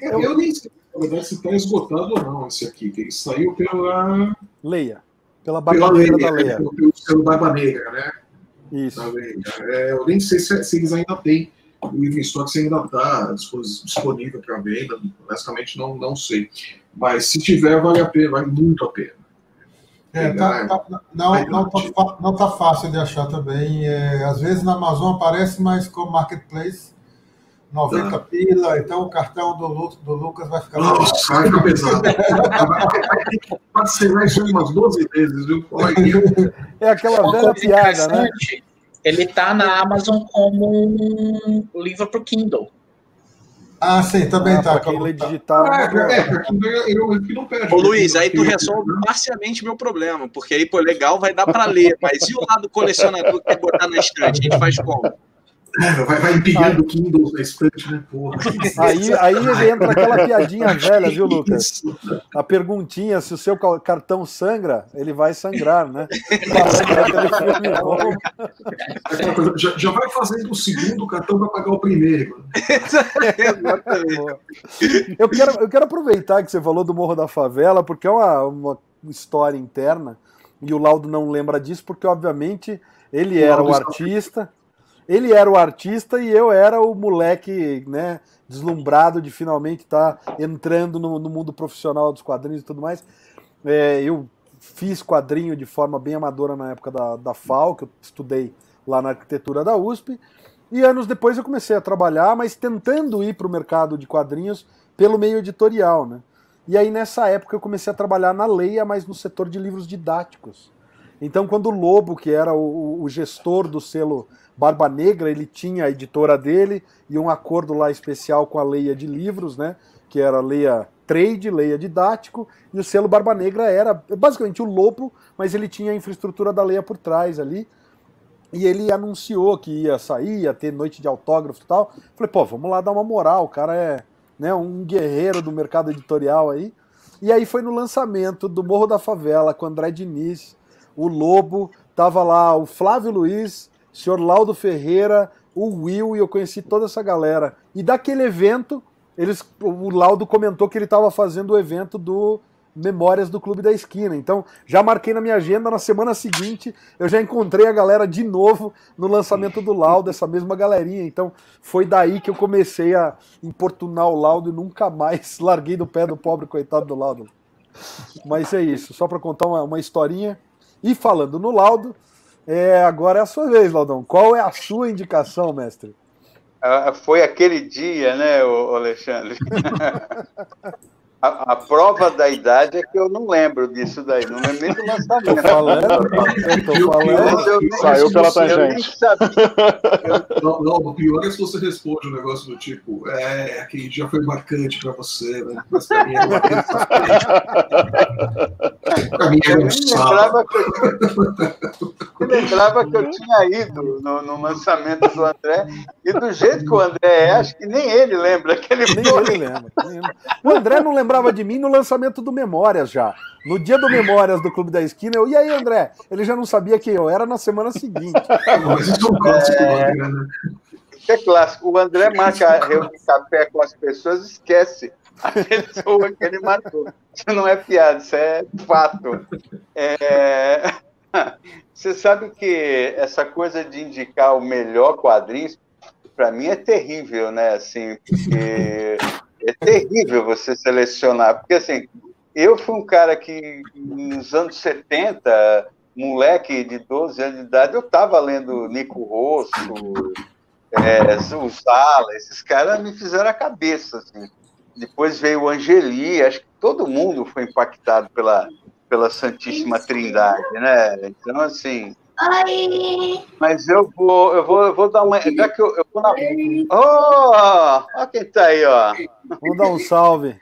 Eu, eu nem sei, na verdade, se está esgotado ou não esse aqui, que ele saiu pela... Leia. Pela Barba Negra da Leia. Pelo, pelo Barba Negra, né? Isso. É, eu nem sei se, se eles ainda têm o livro em estoque ainda está disponível para venda, honestamente não, não sei. Mas se tiver, vale a pena, vale muito a pena. É, tá, tá, não, não, tá, não tá fácil de achar também. É, às vezes na Amazon aparece, mas como marketplace, 90 tá. pila, então o cartão do, Lu, do Lucas vai ficar. Nossa, vai ficar pesado. Pode ser mais umas 12 vezes, viu? É aquela velha piada, né? Ele tá na Amazon como um livro para o Kindle. Ah, sim, também ah, tá. Quem lê digital. Ah, é, é, eu, eu não perde. Ô, Luiz, aí tu resolve parcialmente meu problema, porque aí, pô, legal, vai dar para ler, mas e o lado colecionador que quer botar na estante? A gente faz como? É, vai, vai empilhando Kindles na estante, né? Porra. Aí, aí entra aquela piadinha velha, viu, Lucas? A perguntinha: se o seu cartão sangra, ele vai sangrar, né? já, já vai fazendo o segundo, o cartão vai pagar o primeiro. eu, quero, eu quero aproveitar que você falou do Morro da Favela, porque é uma, uma história interna, e o Laudo não lembra disso, porque, obviamente, ele era o artista. Ele era o artista e eu era o moleque, né, deslumbrado de finalmente estar tá entrando no, no, mundo profissional dos quadrinhos e tudo mais. É, eu fiz quadrinho de forma bem amadora na época da, da FAO, que eu estudei lá na arquitetura da USP. E anos depois eu comecei a trabalhar, mas tentando ir para o mercado de quadrinhos pelo meio editorial, né? E aí nessa época eu comecei a trabalhar na Leia, mas no setor de livros didáticos. Então quando o Lobo, que era o, o gestor do selo Barba Negra, ele tinha a editora dele e um acordo lá especial com a Leia de Livros, né? Que era Leia Trade, Leia Didático, e o selo Barba Negra era basicamente o Lobo, mas ele tinha a infraestrutura da Leia por trás ali. E ele anunciou que ia sair, ia ter noite de autógrafo e tal. Falei, pô, vamos lá dar uma moral, o cara é né, um guerreiro do mercado editorial aí. E aí foi no lançamento do Morro da Favela com André Diniz, o Lobo, tava lá o Flávio Luiz, o senhor Laudo Ferreira, o Will, e eu conheci toda essa galera. E daquele evento, eles, o Laudo comentou que ele estava fazendo o evento do Memórias do Clube da Esquina. Então, já marquei na minha agenda, na semana seguinte, eu já encontrei a galera de novo no lançamento do Laudo, essa mesma galerinha. Então, foi daí que eu comecei a importunar o Laudo e nunca mais larguei do pé do pobre coitado do Laudo. Mas é isso, só para contar uma, uma historinha. E falando no Laudo, é, agora é a sua vez, Laudão. Qual é a sua indicação, mestre? Ah, foi aquele dia, né, Alexandre? A, a, prova da idade é que eu não lembro disso daí, não lembro nem do lançamento. Tô falando, tô falando. Eu, Saiu pela tangente. Não, não, o pior é se você responde um negócio do tipo, é, aquele dia foi marcante pra você, né? Mas pra mim era marcante. pra mim era um lembrava que, eu, lembrava que eu tinha ido no, no lançamento do André, e do jeito que o André é, acho que nem ele lembra que ele nem foi. Ele lembra. O André não lembra lembrava de mim no lançamento do Memórias já. No dia do Memórias do Clube da Esquina, eu, e aí, André? Ele já não sabia quem eu era na semana seguinte. Mas isso é um clássico, é... Né? Isso é clássico. O André marca reunião café com as pessoas, esquece a pessoa que ele marcou. Isso não é piada, isso é fato. É... Você sabe que essa coisa de indicar o melhor quadrinho, para mim é terrível, né? Assim, porque é terrível você selecionar, porque assim, eu fui um cara que nos anos 70, moleque de 12 anos de idade, eu estava lendo Nico Rosso, é, o Zala, esses caras me fizeram a cabeça, assim. Depois veio o Angeli, acho que todo mundo foi impactado pela, pela Santíssima Trindade, né? Então, assim, Oi. Mas eu vou, eu vou, eu vou dar uma. Já que eu, eu vou na. Oh! Olha quem tá aí, ó. Vamos dar um salve.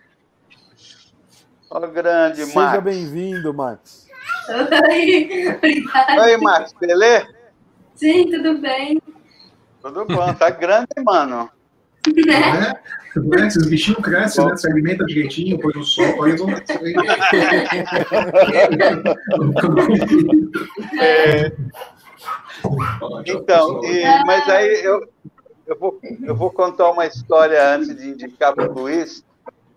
Ó, grande, Seja Max. Seja bem-vindo, Max. Oi, obrigada. Oi, Max, beleza? Sim, tudo bem. Tudo bom, tá grande, mano. Né? É, esses bichinhos crescem, né? Se alimenta direitinho, põe no sol, aí vão é. Então, e, mas aí eu, eu, vou, eu vou contar uma história antes de indicar para o Luiz,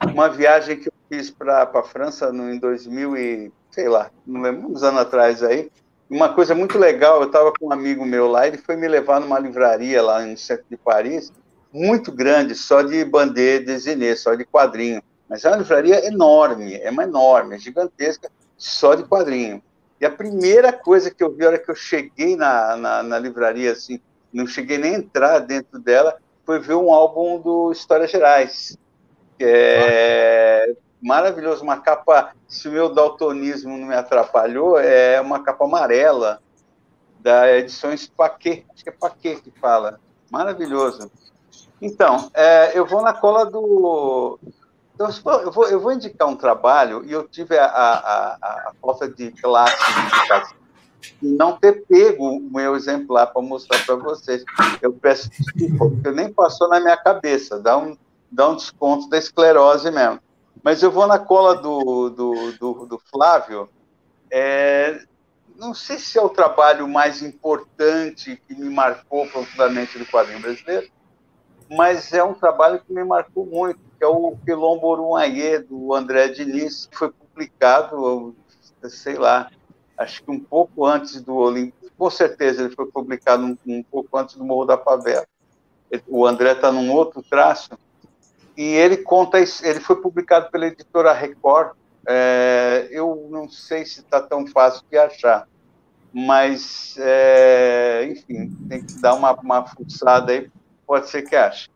uma viagem que eu fiz para a França no, em 2000 e, sei lá, não lembro, uns anos atrás aí, uma coisa muito legal, eu estava com um amigo meu lá, ele foi me levar numa livraria lá no centro de Paris, muito grande, só de bandeira desenê, só de quadrinho. Mas é uma livraria enorme, é uma enorme, é gigantesca, só de quadrinho. E a primeira coisa que eu vi, a hora que eu cheguei na, na, na livraria, assim, não cheguei nem a entrar dentro dela, foi ver um álbum do Histórias Gerais, que é maravilhoso, uma capa, se o meu daltonismo não me atrapalhou, é uma capa amarela, da edições Paquet, acho que é Paquet que fala, maravilhoso. Então, é, eu vou na cola do. Eu, vou, eu vou indicar um trabalho, e eu tive a, a, a, falta de classe de não ter pego o meu exemplar para mostrar para vocês. Eu peço desculpa, porque nem passou na minha cabeça, dá um, dá um desconto da esclerose mesmo. Mas eu vou na cola do, do, do, do Flávio. É, não sei se é o trabalho mais importante que me marcou profundamente do quadrinho brasileiro, mas é um trabalho que me marcou muito, que é o Quilombo Urunhaê, do André Diniz, que foi publicado, sei lá, acho que um pouco antes do Olímpico, com certeza ele foi publicado um, um pouco antes do Morro da Favela. O André está num outro traço, e ele conta, ele foi publicado pela editora Record, é, eu não sei se está tão fácil de achar, mas, é, enfim, tem que dar uma, uma fuçada aí, pode ser que ache.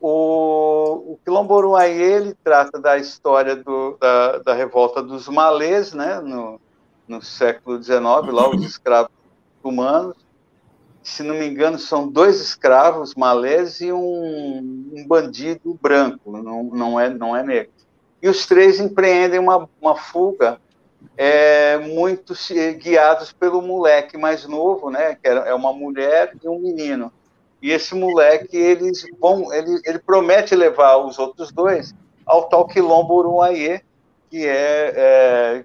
O, o Uruaí, ele trata da história do, da, da revolta dos malês, né, no, no século XIX, lá os escravos humanos, se não me engano, são dois escravos malês e um, um bandido branco, não, não, é, não é negro. E os três empreendem uma, uma fuga é, muito guiados pelo moleque mais novo, né? Que é uma mulher e um menino. E esse moleque, eles vão, ele, ele promete levar os outros dois ao tal quilombo Uruaie, que é, é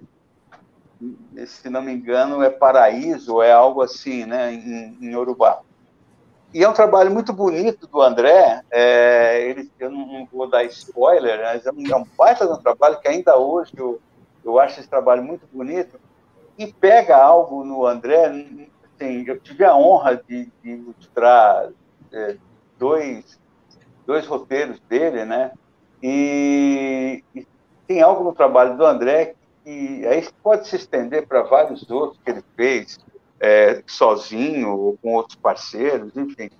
se não me engano, é paraíso, é algo assim, né, em, em Urubá. E é um trabalho muito bonito do André, é, ele, eu não, não, vou dar spoiler, mas é um, é um baita de um trabalho que ainda hoje eu, eu acho esse trabalho muito bonito, e pega algo no André, assim, eu tive a honra de, de ilustrar é, dois, dois roteiros dele, né, e, e tem algo no trabalho do André e aí pode se estender para vários outros que ele fez, é, sozinho ou com outros parceiros, enfim.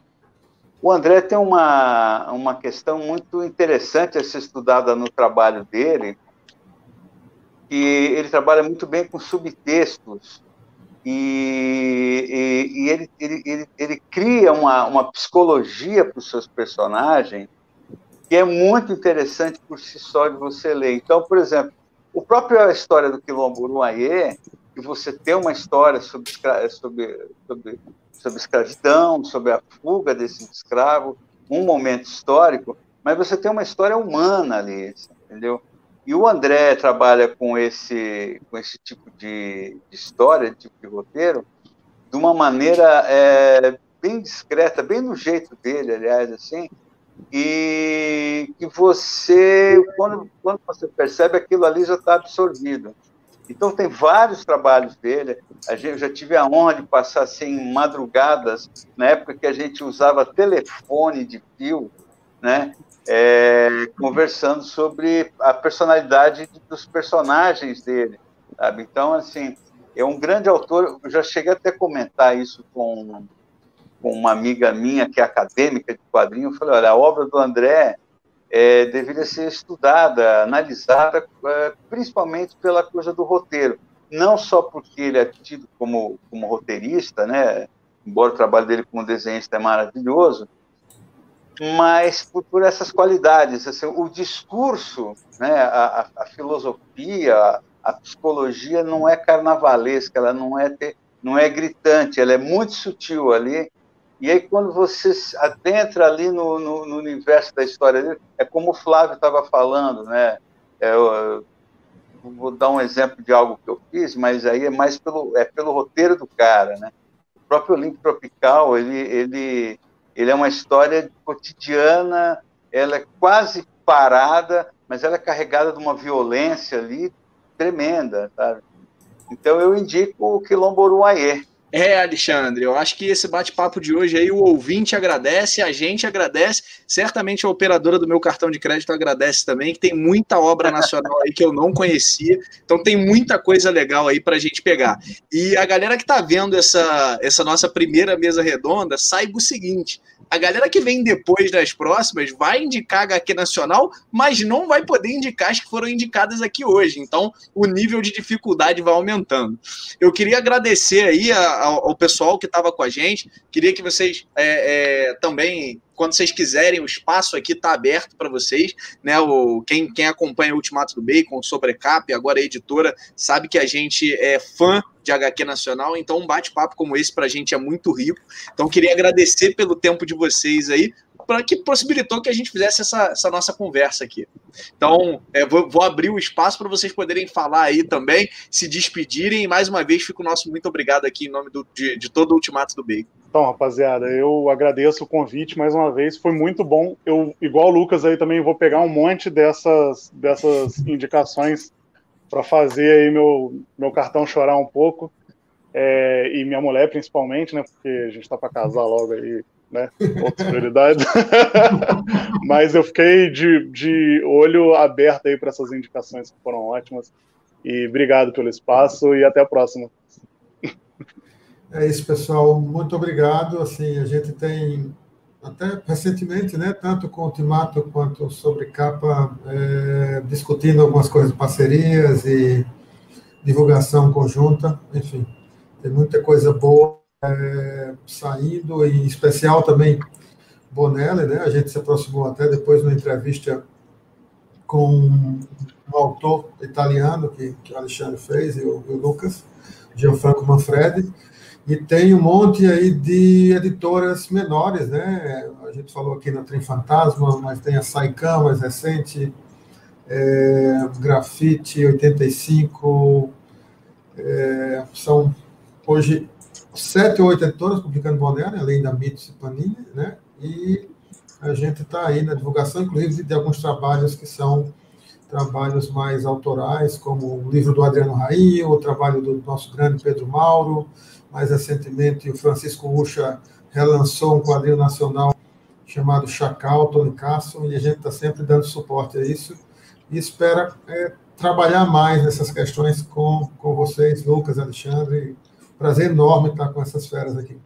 O André tem uma, uma questão muito interessante a ser estudada no trabalho dele, que ele trabalha muito bem com subtextos, e, e, e ele, ele, ele, ele, cria uma, uma psicologia para os seus personagens que é muito interessante por si só de você ler. Então, por exemplo, o próprio história do Quilombo Uruaie, que você tem uma história sobre, sobre, sobre, sobre escravidão, sobre a fuga desse escravo, um momento histórico, mas você tem uma história humana ali, entendeu? E o André trabalha com esse, com esse tipo de, de história, tipo de roteiro, de uma maneira é, bem discreta, bem no jeito dele, aliás, assim, e que você, quando, quando você percebe, aquilo ali já está absorvido. Então, tem vários trabalhos dele. A gente, eu já tive a honra de passar assim, madrugadas, na época que a gente usava telefone de fio, né? É, conversando sobre a personalidade dos personagens dele. Sabe? Então, assim, é um grande autor. Eu já cheguei até a comentar isso com com uma amiga minha que é acadêmica de quadrinho, eu falei, olha, a obra do André é, deveria ser estudada, analisada, é, principalmente pela coisa do roteiro, não só porque ele é tido como, como roteirista, né, embora o trabalho dele como desenhista é maravilhoso, mas por, por essas qualidades, assim, o discurso, né, a, a, filosofia, a, a, psicologia não é carnavalesca, ela não é, não é gritante, ela é muito sutil ali, e aí, quando você adentra ali no, no, no universo da história dele, é como o Flávio estava falando, né? É, eu, vou dar um exemplo de algo que eu fiz, mas aí é mais pelo, é pelo roteiro do cara, né? O próprio Link Tropical, ele, ele, ele é uma história cotidiana, ela é quase parada, mas ela é carregada de uma violência ali tremenda, sabe? Então eu indico o Quilombo Uruaie, É, Alexandre, eu acho que esse bate-papo de hoje aí, o ouvinte agradece, a gente agradece, certamente a operadora do meu cartão de crédito agradece também, que tem muita obra nacional aí que eu não conhecia, então tem muita coisa legal aí para a gente pegar. E a galera que está vendo essa, essa nossa primeira mesa redonda, saiba o seguinte, a galera que vem depois das próximas vai indicar HQ Nacional, mas não vai poder indicar as que foram indicadas aqui hoje. Então, o nível de dificuldade vai aumentando. Eu queria agradecer aí ao, ao pessoal que estava com a gente. Queria que vocês é, é, também quando vocês quiserem, o espaço aqui está aberto para vocês. Né? O, quem, quem acompanha o Ultimato do Bacon, Sobrecap, agora a editora, sabe que a gente é fã de HQ Nacional, então um bate-papo como esse para a gente é muito rico. Então queria agradecer pelo tempo de vocês aí, para que possibilitou que a gente fizesse essa, essa nossa conversa aqui. Então, é, vou, vou, abrir o espaço para vocês poderem falar aí também, se despedirem. E mais uma vez, fico nosso muito obrigado aqui em nome do, de, de todo o Ultimato do Bacon. Então, rapaziada, eu agradeço o convite mais uma vez, foi muito bom. Eu, igual o Lucas aí também, vou pegar um monte dessas, dessas indicações para fazer aí meu, meu cartão chorar um pouco. É, e minha mulher principalmente, né? Porque a gente está para casar logo aí, né? Outras prioridades. Mas eu fiquei de, de olho aberto aí para essas indicações que foram ótimas. E obrigado pelo espaço e até a próxima. É isso, pessoal. Muito obrigado. Assim, a gente tem até recentemente, né, tanto com o Ultimato quanto sobre capa, é, discutindo algumas coisas, parcerias e divulgação conjunta, enfim, tem muita coisa boa é, saindo, em especial também Bonelli, né, a gente se aproximou até depois numa entrevista com um autor italiano que, que o Alexandre fez e o, e o Lucas, Gianfranco Manfredi, e tem um monte aí de editoras menores, né? A gente falou aqui na Trem Fantasma, mas tem a Saicam mais recente, é, Grafite 85, é, são hoje sete ou oito editoras publicando boné, né? além da Mitos e Panini, né? E a gente está aí na divulgação, inclusive, de alguns trabalhos que são trabalhos mais autorais, como o livro do Adriano Rainho, o trabalho do nosso grande Pedro Mauro, mais recentemente, o Francisco Ucha relançou um quadrinho nacional chamado Chacal, Tony Casson, e a gente está sempre dando suporte a isso e espera é, trabalhar mais nessas questões com, com vocês, Lucas, Alexandre. Prazer enorme estar com essas feras aqui.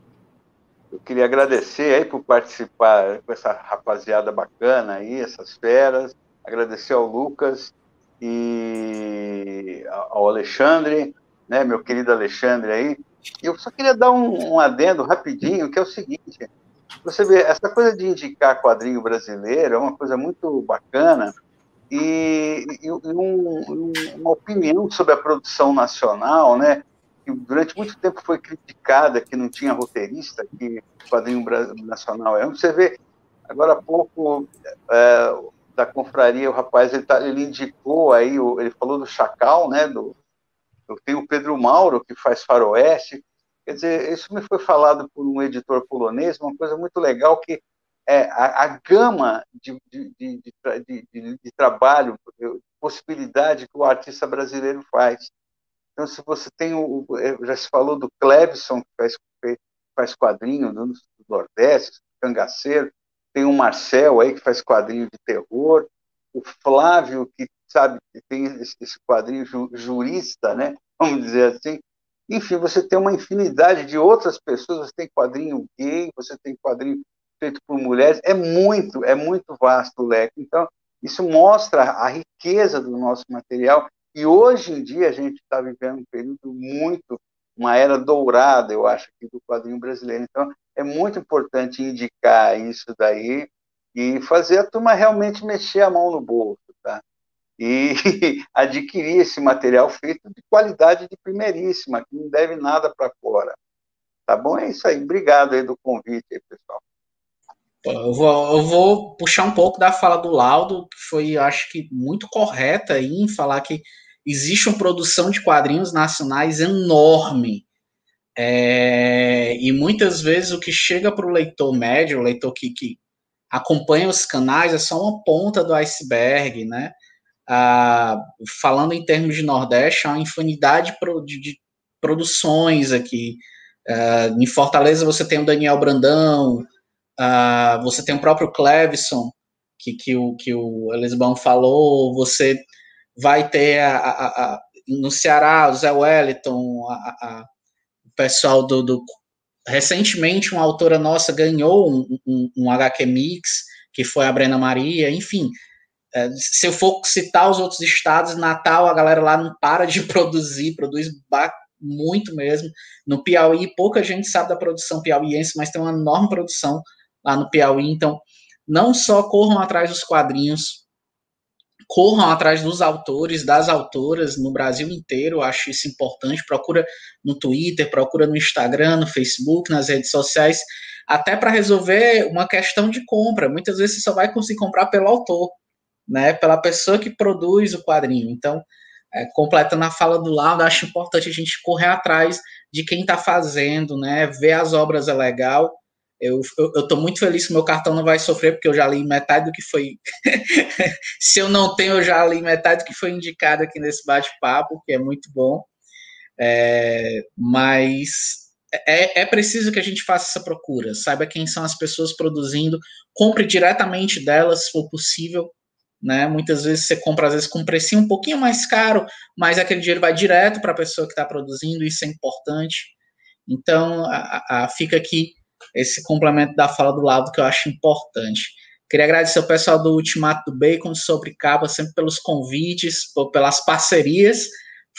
Eu queria agradecer aí por participar com essa rapaziada bacana aí, essas feras. Agradecer ao Lucas e ao Alexandre, né, meu querido Alexandre aí, eu só queria dar um, um adendo rapidinho, que é o seguinte: você vê, essa coisa de indicar quadrinho brasileiro é uma coisa muito bacana, e, e, um, uma opinião sobre a produção nacional, né? Que durante muito tempo foi criticada, que não tinha roteirista, que o quadrinho nacional é. Você vê, agora há pouco, é, da confraria, o rapaz ele, tá, ele indicou aí, ele falou do Chacal, né? Do, eu tenho o Pedro Mauro, que faz faroeste. Quer dizer, isso me foi falado por um editor polonês, uma coisa muito legal que é a, a gama de, de, de, de, trabalho, possibilidade que o artista brasileiro faz. Então, se você tem o. Já se falou do Clevison, que faz, faz quadrinho do Nordeste, cangaceiro, tem o Marcel aí, que faz quadrinho de terror, o Flávio, que sabe, tem esse quadrinho jurista, né? Vamos dizer assim. Enfim, você tem uma infinidade de outras pessoas, você tem quadrinho gay, você tem quadrinho feito por mulheres, é muito, é muito vasto o leque. Então, isso mostra a riqueza do nosso material e hoje em dia a gente está vivendo um período muito, uma era dourada, eu acho, aqui do quadrinho brasileiro. Então, é muito importante indicar isso daí e fazer a turma realmente mexer a mão no bolso e adquirir esse material feito de qualidade de primeiríssima, que não deve nada para fora. Tá bom? É isso aí. Obrigado aí do convite, aí, pessoal. Eu vou, eu vou puxar um pouco da fala do Laudo, que foi, acho que, muito correta aí em falar que existe uma produção de quadrinhos nacionais enorme. É, e muitas vezes o que chega para o leitor médio, o leitor que, que acompanha os canais, é só uma ponta do iceberg, né? Ah, falando em termos de Nordeste, há uma infinidade de, produções aqui. Uh, em Fortaleza você tem o Daniel Brandão, uh, você tem o próprio Clevison, que, que, o, que o Elisbão falou, você vai ter a, a, a, no Ceará o Zé Wellington, o pessoal do, do, Recentemente, uma autora nossa ganhou um, um, um HQ Mix, que foi a Brena Maria, enfim. É, se eu for citar os outros estados, Natal, a galera lá não para de produzir, produz muito mesmo. No Piauí, pouca gente sabe da produção piauiense, mas tem uma enorme produção lá no Piauí. Então, não só corram atrás dos quadrinhos, corram atrás dos autores, das autoras no Brasil inteiro, acho isso importante. Procura no Twitter, procura no Instagram, no Facebook, nas redes sociais, até para resolver uma questão de compra. Muitas vezes você só vai conseguir comprar pelo autor, né, pela pessoa que produz o quadrinho. Então, é, completando a fala do lado, acho importante a gente correr atrás de quem está fazendo, né? Ver as obras é legal. Eu, estou muito feliz que meu cartão não vai sofrer, porque eu já li metade do que foi. Se eu não tenho, eu já li metade do que foi indicado aqui nesse bate-papo, que é muito bom. É, mas é, é preciso que a gente faça essa procura, saiba quem são as pessoas produzindo, compre diretamente delas, se for possível, né? Muitas vezes você compra às vezes com um precinho um pouquinho mais caro, mas aquele dinheiro vai direto para a pessoa que está produzindo, isso é importante. Então, a, a, fica aqui esse complemento da fala do lado que eu acho importante. Queria agradecer ao pessoal do Ultimato do Bacon sobre Caba, sempre pelos convites, pelas parcerias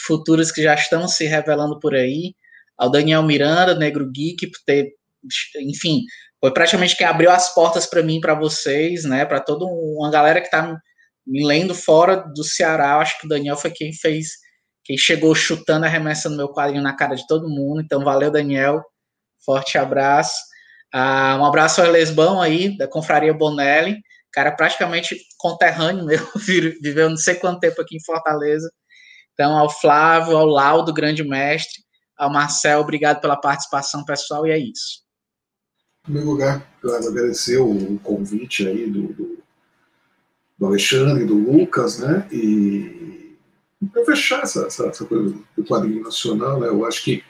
futuras que já estão se revelando por aí. Ao Daniel Miranda, Negro Geek, por ter, enfim, foi praticamente quem abriu as portas para mim, para vocês, né, para toda uma galera que está me lendo fora do Ceará, acho que o Daniel foi quem fez, quem chegou chutando, arremessando meu quadrinho na cara de todo mundo. Então, valeu, Daniel. Forte abraço. Ah, um abraço ao Elesbão aí, da Confraria Bonelli, cara praticamente conterrâneo meu, viveu não sei quanto tempo aqui em Fortaleza. Então, ao Flávio, ao Laudo, grande mestre, ao Marcel, obrigado pela participação, pessoal, e é isso. Em primeiro lugar, quero agradecer o convite aí do, do do Alexandre, do Lucas, né? E para fechar essa, essa, essa, coisa do quadrinho nacional, né? Eu acho que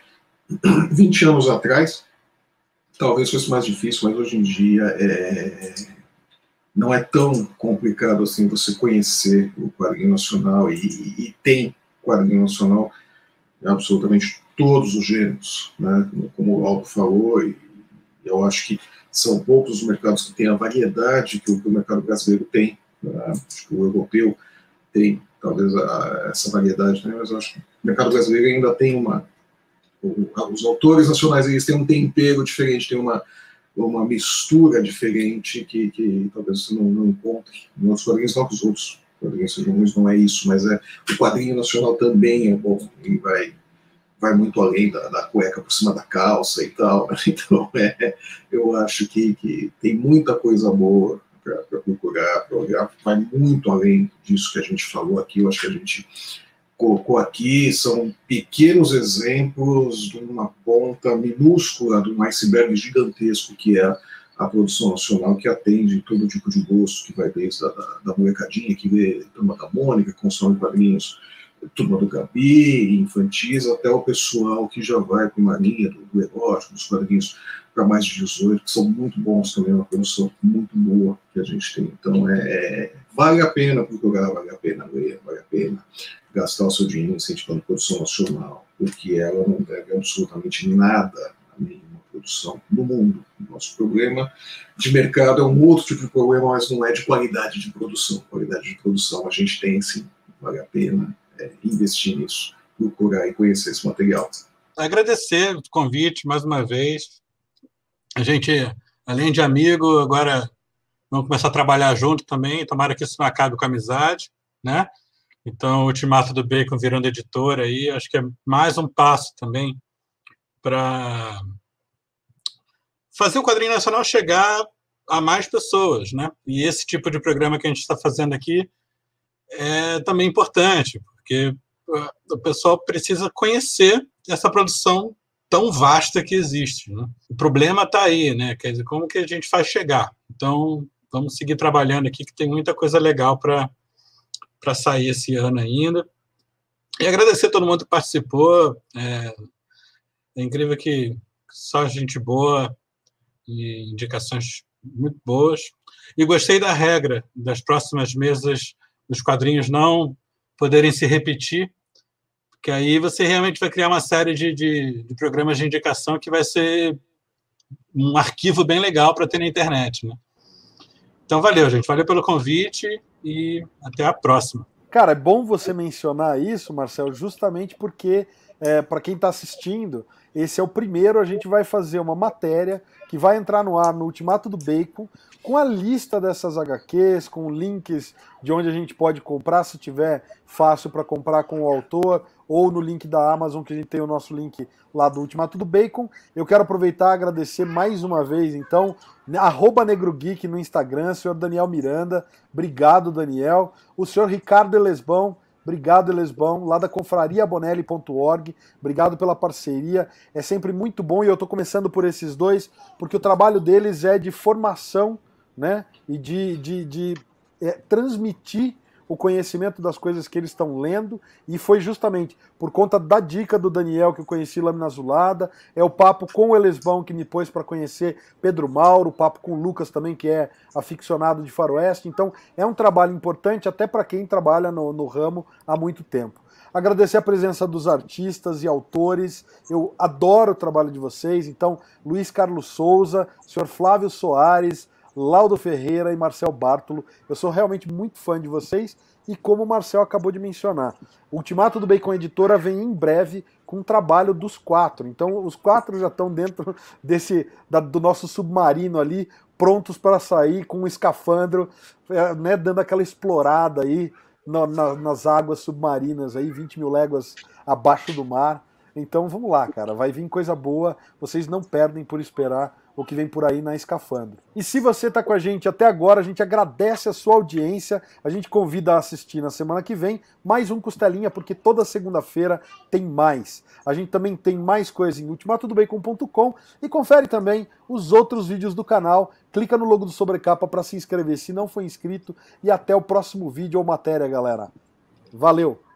20 anos atrás talvez fosse mais difícil, mas hoje em dia é, não é tão complicado assim você conhecer o quadrinho nacional e, e tem quadrinho nacional absolutamente todos os gêneros, né? Como o Aldo falou, e eu acho que são poucos os mercados que têm a variedade que o, que o mercado brasileiro tem acho que o europeu tem talvez a, essa variedade, né? mas acho que o mercado brasileiro ainda tem uma. Os autores nacionais eles têm um tempero diferente, tem uma, uma mistura diferente que, que talvez você não, não encontre em outros quadrinhos, não que os outros quadrinhos sejam ruins, não é isso, mas é o quadrinho nacional também é bom e vai vai muito além da, da, cueca por cima da calça e tal. Então, é, eu acho que, que tem muita coisa boa para procurar, para olhar, vai muito além disso que a gente falou aqui. Eu acho que a gente colocou aqui são pequenos exemplos de uma ponta minúscula de um iceberg gigantesco que é a produção nacional que atende todo tipo de gosto, que vai desde a da, da molecadinha, que vê Turma da Mônica, consome quadrinhos, Turma do Gabi, infantis, até o pessoal que já vai com uma linha do, do erótico, dos quadrinhos para mais de 18, que são muito bons também, uma produção muito boa que a gente tem. Então, é, é vale a pena procurar, vale a pena vale a pena gastar o seu dinheiro incentivando produção nacional, porque ela não deve absolutamente nada a nenhuma produção no mundo. Nosso problema de mercado é um outro tipo de problema, mas não é de qualidade de produção. Qualidade de produção a gente tem sim, vale a pena é, investir nisso, procurar e conhecer esse material. Agradecer o convite mais uma vez a gente, além de amigo, agora vamos começar a trabalhar junto também. Tomara que isso não acabe com a amizade, né? Então, o Ultimato do Bacon virando editora aí, acho que é mais um passo também para fazer o quadrinho nacional chegar a mais pessoas, né? E esse tipo de programa que a gente está fazendo aqui é também importante, porque o pessoal precisa conhecer essa produção tão vasta que existe. Né? O problema está aí, né? Quer dizer, como que a gente faz chegar? Então, vamos seguir trabalhando aqui, que tem muita coisa legal para sair esse ano ainda. E agradecer a todo mundo que participou. É, é incrível que só gente boa e indicações muito boas. E gostei da regra das próximas mesas dos quadrinhos não poderem se repetir, porque aí você realmente vai criar uma série de, de, de programas de indicação que vai ser um arquivo bem legal para ter na internet. Né? Então, valeu, gente. Valeu pelo convite e até a próxima. Cara, é bom você mencionar isso, Marcel, justamente porque, é, para quem está assistindo, esse é o primeiro. A gente vai fazer uma matéria que vai entrar no ar no Ultimato do Bacon, com a lista dessas HQs, com links de onde a gente pode comprar, se tiver fácil para comprar com o autor, ou no link da Amazon, que a gente tem o nosso link lá do Ultimato do Bacon. Eu quero aproveitar e agradecer mais uma vez, então, arroba NegroGeek no Instagram, senhor Daniel Miranda, obrigado, Daniel. O senhor Ricardo Elesbão, Obrigado, Elesbão, lá da confrariabonelli.org. Obrigado pela parceria. É sempre muito bom e eu estou começando por esses dois, porque o trabalho deles é de formação né? e de, de, de é, transmitir o conhecimento das coisas que eles estão lendo, e foi justamente por conta da dica do Daniel que eu conheci Lâmina Azulada, é o papo com o Elesbão que me pôs para conhecer Pedro Mauro, o papo com o Lucas também, que é aficionado de faroeste, então é um trabalho importante até para quem trabalha no, no ramo há muito tempo. Agradecer a presença dos artistas e autores. Eu adoro o trabalho de vocês. Então, Luiz Carlos Souza, senhor Flávio Soares, Laudo Ferreira e Marcel Bartolo. Eu sou realmente muito fã de vocês e como o Marcel acabou de mencionar, o Ultimato do Bacon Editora vem em breve com um trabalho dos quatro. Então os quatro já estão dentro desse da, do nosso submarino ali, prontos para sair com um escafandro, é, né, dando aquela explorada aí na, nas águas submarinas aí, 20 mil léguas abaixo do mar. Então vamos lá, cara, vai vir coisa boa. Vocês não perdem por esperar o que vem por aí na Escafandro. E se você está com a gente até agora, a gente agradece a sua audiência, a gente convida a assistir na semana que vem mais um Costelinha, porque toda segunda-feira tem mais. A gente também tem mais coisa em ultimatodobacon.com e confere também os outros vídeos do canal. Clica no logo do Sobrecapa para se inscrever se não for inscrito e até o próximo vídeo ou matéria, galera. Valeu!